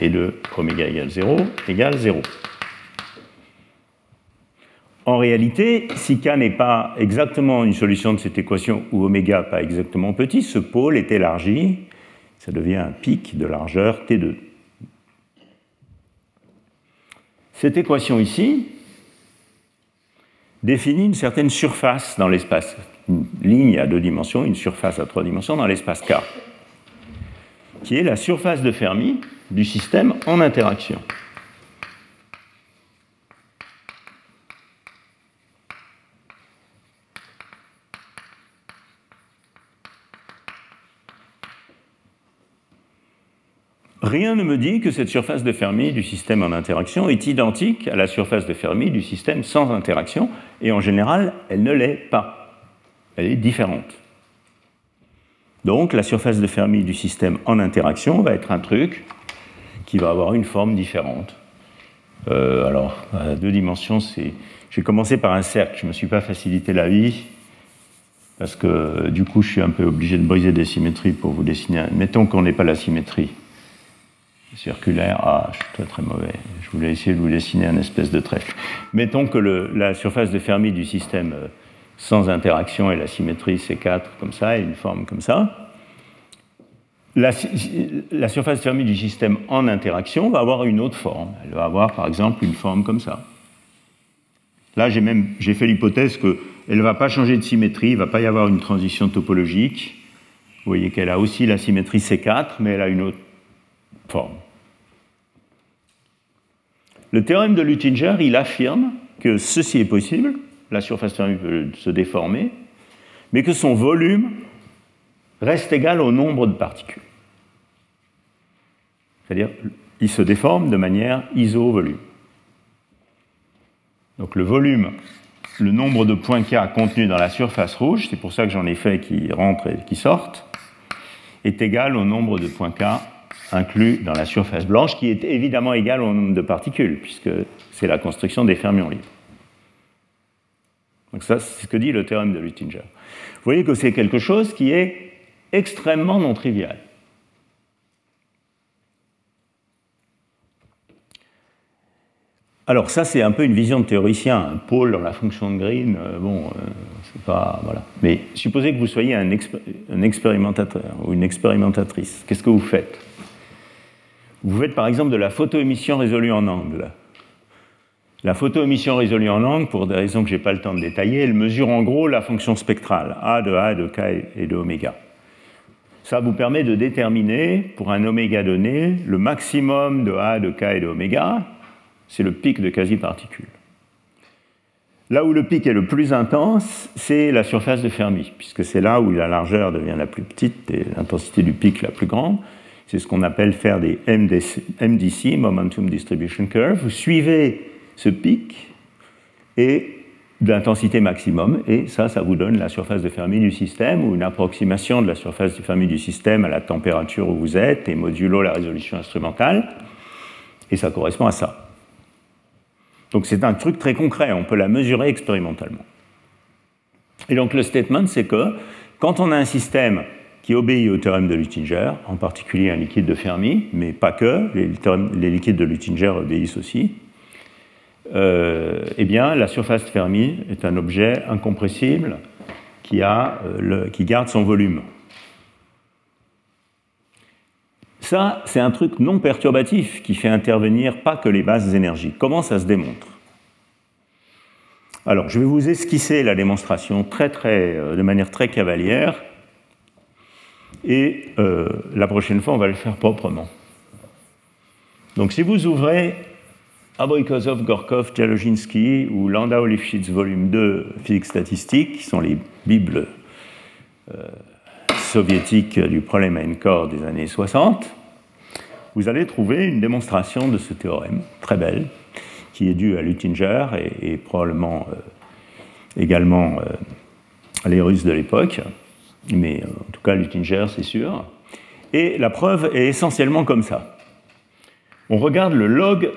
et de oméga égale 0 égale 0. En réalité, si k n'est pas exactement une solution de cette équation ou oméga pas exactement petit, ce pôle est élargi, ça devient un pic de largeur T2. Cette équation ici, définit une certaine surface dans l'espace, une ligne à deux dimensions, une surface à trois dimensions dans l'espace K, qui est la surface de Fermi du système en interaction. Rien ne me dit que cette surface de Fermi du système en interaction est identique à la surface de Fermi du système sans interaction, et en général, elle ne l'est pas. Elle est différente. Donc la surface de Fermi du système en interaction va être un truc qui va avoir une forme différente. Euh, alors, deux dimensions, c'est... J'ai commencé par un cercle, je ne me suis pas facilité la vie, parce que du coup, je suis un peu obligé de briser des symétries pour vous dessiner. Mettons qu'on n'ait pas la symétrie circulaire. Ah, je suis très très mauvais. Je voulais essayer de vous dessiner un espèce de trait. Mettons que la surface de Fermi du système euh, sans interaction et la symétrie C4 comme ça, et une forme comme ça. La, la, surface de Fermi du système en interaction va avoir une autre forme. Elle va avoir par exemple une forme comme ça. Là, j'ai même j'ai fait l'hypothèse qu'elle ne va pas changer de symétrie, il ne va pas y avoir une transition topologique. Vous voyez qu'elle a aussi la symétrie C4, mais elle a une autre Le théorème de Luttinger, il affirme que ceci est possible, la surface thermique peut se déformer, mais que son volume reste égal au nombre de particules. C'est-à-dire, il se déforme de manière iso-volume. Donc le volume, le nombre de points K contenus dans la surface rouge, c'est pour ça que j'en ai fait qui rentrent et qui sortent, est égal au nombre de points K inclus dans la surface blanche, qui est évidemment égale au nombre de particules, puisque c'est la construction des fermions libres. Donc ça, c'est ce que dit le théorème de Luttinger. Vous voyez que c'est quelque chose qui est extrêmement non trivial. Alors ça, c'est un peu une vision de théoricien, un pôle dans la fonction de Green, euh, bon, euh, c'est pas... Voilà. Mais supposez que vous soyez un expérimentateur ou une expérimentatrice, qu'est-ce que vous faites? Vous faites par exemple de la photoémission résolue en angle. La photoémission résolue en angle, pour des raisons que je n'ai pas le temps de détailler, elle mesure en gros la fonction spectrale, A de A, de K et de oméga. Ça vous permet de déterminer, pour un oméga donné, le maximum de A, de K et de oméga, c'est le pic de quasi-particules. Là où le pic est le plus intense, c'est la surface de Fermi, puisque c'est là où la largeur devient la plus petite et l'intensité du pic la plus grande. C'est ce qu'on appelle faire des MDC, Momentum Distribution Curve. Vous suivez ce pic et d'intensité maximum, et ça, ça vous donne la surface de Fermi du système, ou une approximation de la surface de Fermi du système à la température où vous êtes, et modulo la résolution instrumentale, et ça correspond à ça. Donc c'est un truc très concret, on peut la mesurer expérimentalement. Et donc le statement, c'est que quand on a un système qui obéit au théorème de Luttinger, en particulier un liquide de Fermi, mais pas que, les, liquides de Luttinger obéissent aussi, euh, eh bien, la surface de Fermi est un objet incompressible qui, a, euh, qui garde son volume. Ça, c'est un truc non perturbatif qui fait intervenir pas que les basses énergies. Comment ça se démontre? Alors, je vais vous esquisser la démonstration très, très, euh, de manière très cavalière, et la prochaine fois, on va le faire proprement. Donc, si vous ouvrez Abroikosov, Gorkov, Djaloghinsky ou Landau Lifshitz volume 2 physique statistique, qui sont les bibles euh, soviétiques du problème à corps des années 60, vous allez trouver une démonstration de ce théorème, très belle, qui est due à Luttinger et, probablement euh, également euh, à les Russes de l'époque, mais en tout cas Luttinger, c'est sûr. Et la preuve est essentiellement comme ça. On regarde le log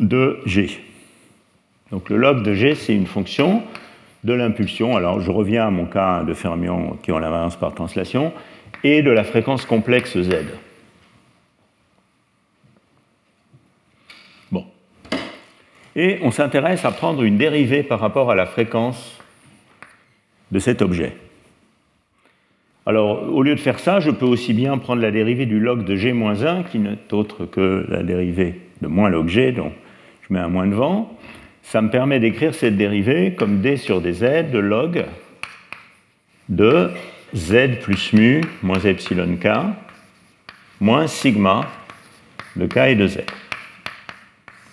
de G. Donc le log de G, c'est une fonction de l'impulsion. Alors je reviens à mon cas de fermions qui ont la variance par translation, et de la fréquence complexe Z. Bon. Et on s'intéresse à prendre une dérivée par rapport à la fréquence de cet objet. Alors, au lieu de faire ça, je peux aussi bien prendre la dérivée du log de g-1, qui n'est autre que la dérivée de moins log g, donc je mets un moins devant, ça me permet d'écrire cette dérivée comme d sur dz de log de z plus mu moins epsilon k moins sigma de k et de z.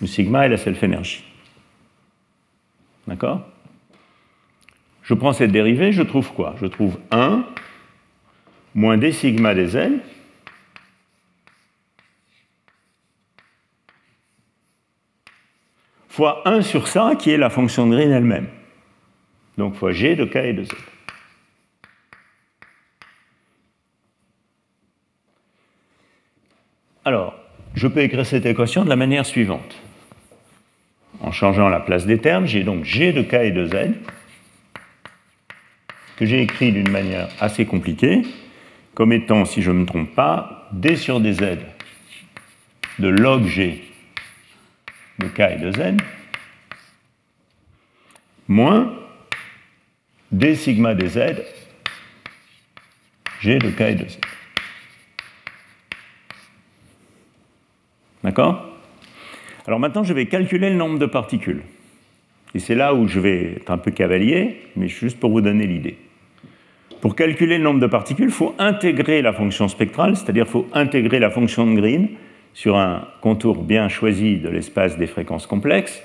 Le sigma est la self-énergie. D'accord? Je prends cette dérivée, je trouve quoi? Je trouve 1 moins d sigma des z fois 1 sur ça, qui est la fonction de Green elle-même. Donc fois g de k et de z. Alors, je peux écrire cette équation de la manière suivante. En changeant la place des termes, j'ai donc g de k et de z, que j'ai écrit d'une manière assez compliquée, comme étant, si je ne me trompe pas, d sur dz de log g de k et de z, moins d sigma des z, g de k et de z. D'accord? Alors maintenant, je vais calculer le nombre de particules. Et c'est là où je vais être un peu cavalier, mais juste pour vous donner l'idée. Pour calculer le nombre de particules, il faut intégrer la fonction spectrale, c'est-à-dire il faut intégrer la fonction de Green sur un contour bien choisi de l'espace des fréquences complexes,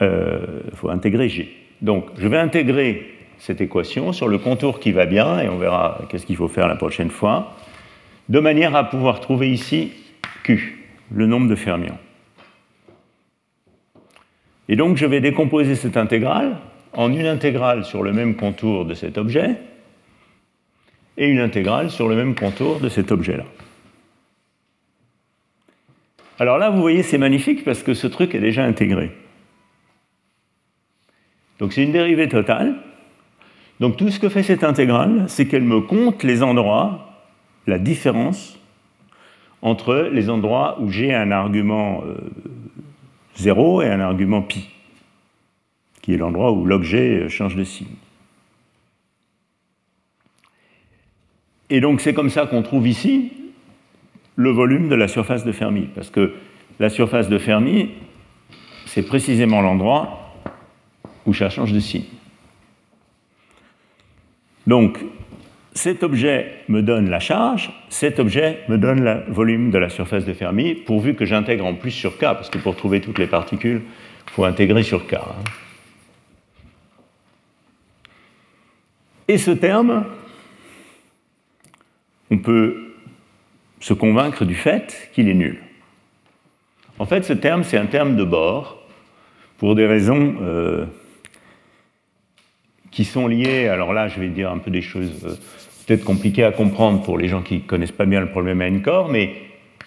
il euh, faut intégrer G. Donc je vais intégrer cette équation sur le contour qui va bien, et on verra qu'est-ce qu'il faut faire la prochaine fois, de manière à pouvoir trouver ici Q, le nombre de fermions. Et donc je vais décomposer cette intégrale en une intégrale sur le même contour de cet objet et une intégrale sur le même contour de cet objet-là. Alors là, vous voyez, c'est magnifique parce que ce truc est déjà intégré. Donc c'est une dérivée totale. Donc tout ce que fait cette intégrale, c'est qu'elle me compte les endroits, la différence entre les endroits où j'ai un argument 0 euh, et un argument pi, qui est l'endroit où l'objet change de signe. Et donc c'est comme ça qu'on trouve ici le volume de la surface de Fermi. Parce que la surface de Fermi, c'est précisément l'endroit où ça change de signe. Donc, cet objet me donne la charge, cet objet me donne le volume de la surface de Fermi, pourvu que j'intègre en plus sur K, parce que pour trouver toutes les particules, il faut intégrer sur K. Hein. Et ce terme, on peut se convaincre du fait qu'il est nul. En fait, ce terme, c'est un terme de bord pour des raisons euh, qui sont liées, alors là je vais dire un peu des choses euh, peut-être compliquées à comprendre pour les gens qui ne connaissent pas bien le problème N-core, mais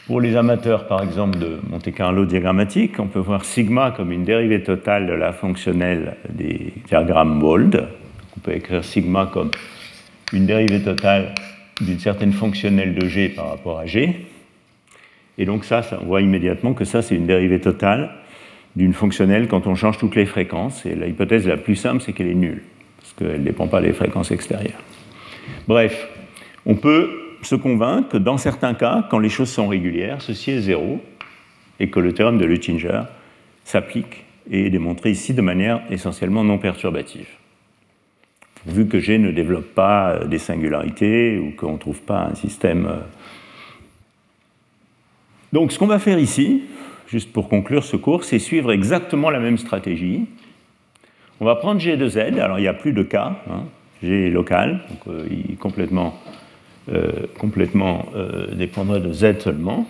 pour les amateurs par exemple de Monte Carlo diagrammatique, on peut voir sigma comme une dérivée totale de la fonctionnelle des diagrammes Mold. On peut écrire sigma comme une dérivée totale d'une certaine fonctionnelle de G par rapport à G. Et donc ça, on voit immédiatement que ça c'est une dérivée totale d'une fonctionnelle quand on change toutes les fréquences. Et l'hypothèse la plus simple, c'est qu'elle est nulle, parce qu'elle ne dépend pas des fréquences extérieures. Bref, on peut se convaincre que dans certains cas, quand les choses sont régulières, ceci est zéro, et que le théorème de Luttinger s'applique et est démontré ici de manière essentiellement non perturbative. Vu que G ne développe pas des singularités ou qu'on ne trouve pas un système. Euh. Donc ce qu'on va faire ici, juste pour conclure ce cours, c'est suivre exactement la même stratégie. On va prendre G de Z, alors il n'y a plus de K, hein. G est local, donc euh, il complètement, euh, complètement euh, de Z seulement.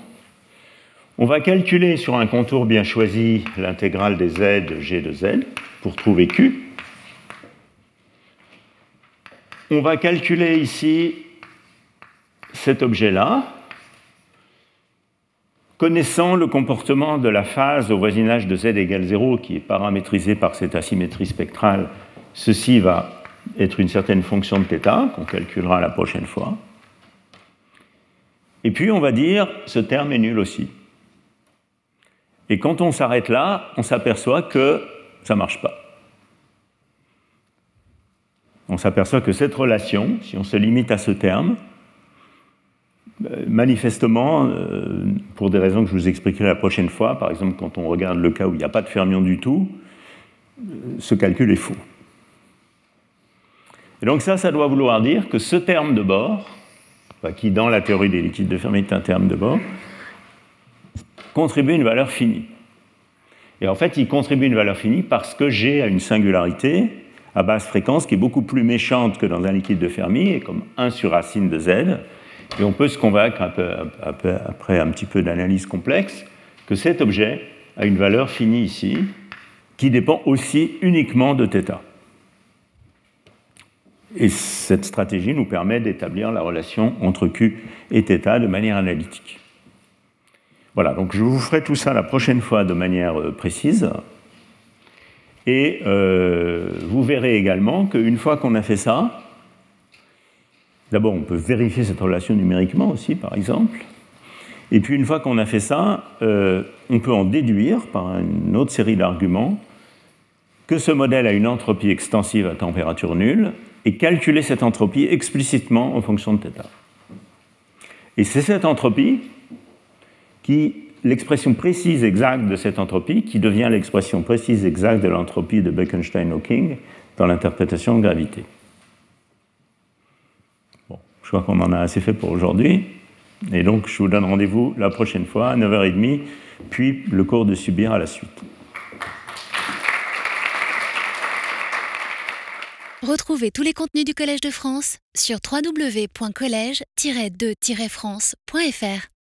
On va calculer sur un contour bien choisi l'intégrale des Z de G de Z pour trouver Q. On va calculer ici cet objet-là, Connaissant le comportement de la phase au voisinage de z égale 0, qui est paramétrisé par cette asymétrie spectrale, ceci va être une certaine fonction de θ qu'on calculera la prochaine fois. Et puis on va dire ce terme est nul aussi. Et quand on s'arrête là, on s'aperçoit que ça ne marche pas. On s'aperçoit que cette relation, si on se limite à ce terme, euh, manifestement, euh, pour des raisons que je vous expliquerai la prochaine fois, par exemple quand on regarde le cas où il n'y a pas de fermion du tout, euh, ce calcul est faux. Et donc ça, ça doit vouloir dire que ce terme de bord, qui dans la théorie des liquides de Fermi est un terme de bord, contribue une valeur finie. Et en fait, il contribue une valeur finie parce que G a une singularité à basse fréquence qui est beaucoup plus méchante que dans un liquide de Fermi, et comme 1 sur racine de Z, et on peut se convaincre, après un petit peu d'analyse complexe, que cet objet a une valeur finie ici, qui dépend aussi uniquement de θ. Et cette stratégie nous permet d'établir la relation entre Q et θ de manière analytique. Voilà, donc je vous ferai tout ça la prochaine fois de manière euh, précise. Et euh, vous verrez également qu'une fois qu'on a fait ça, D'abord, on peut vérifier cette relation numériquement aussi, par exemple. Et puis, une fois qu'on a fait ça, euh, on peut en déduire par une autre série d'arguments que ce modèle a une entropie extensive à température nulle et calculer cette entropie explicitement en fonction de θ. Et c'est cette entropie qui, l'expression précise exacte de cette entropie, qui devient l'expression précise exacte de l'entropie de Bekenstein-Hawking dans l'interprétation de gravité. Je crois qu'on en a assez fait pour aujourd'hui. Et donc, je vous donne rendez-vous la prochaine fois à 9h30, puis le cours de subir à la suite. Retrouvez tous les contenus du Collège de France sur www.colège-2-france.fr.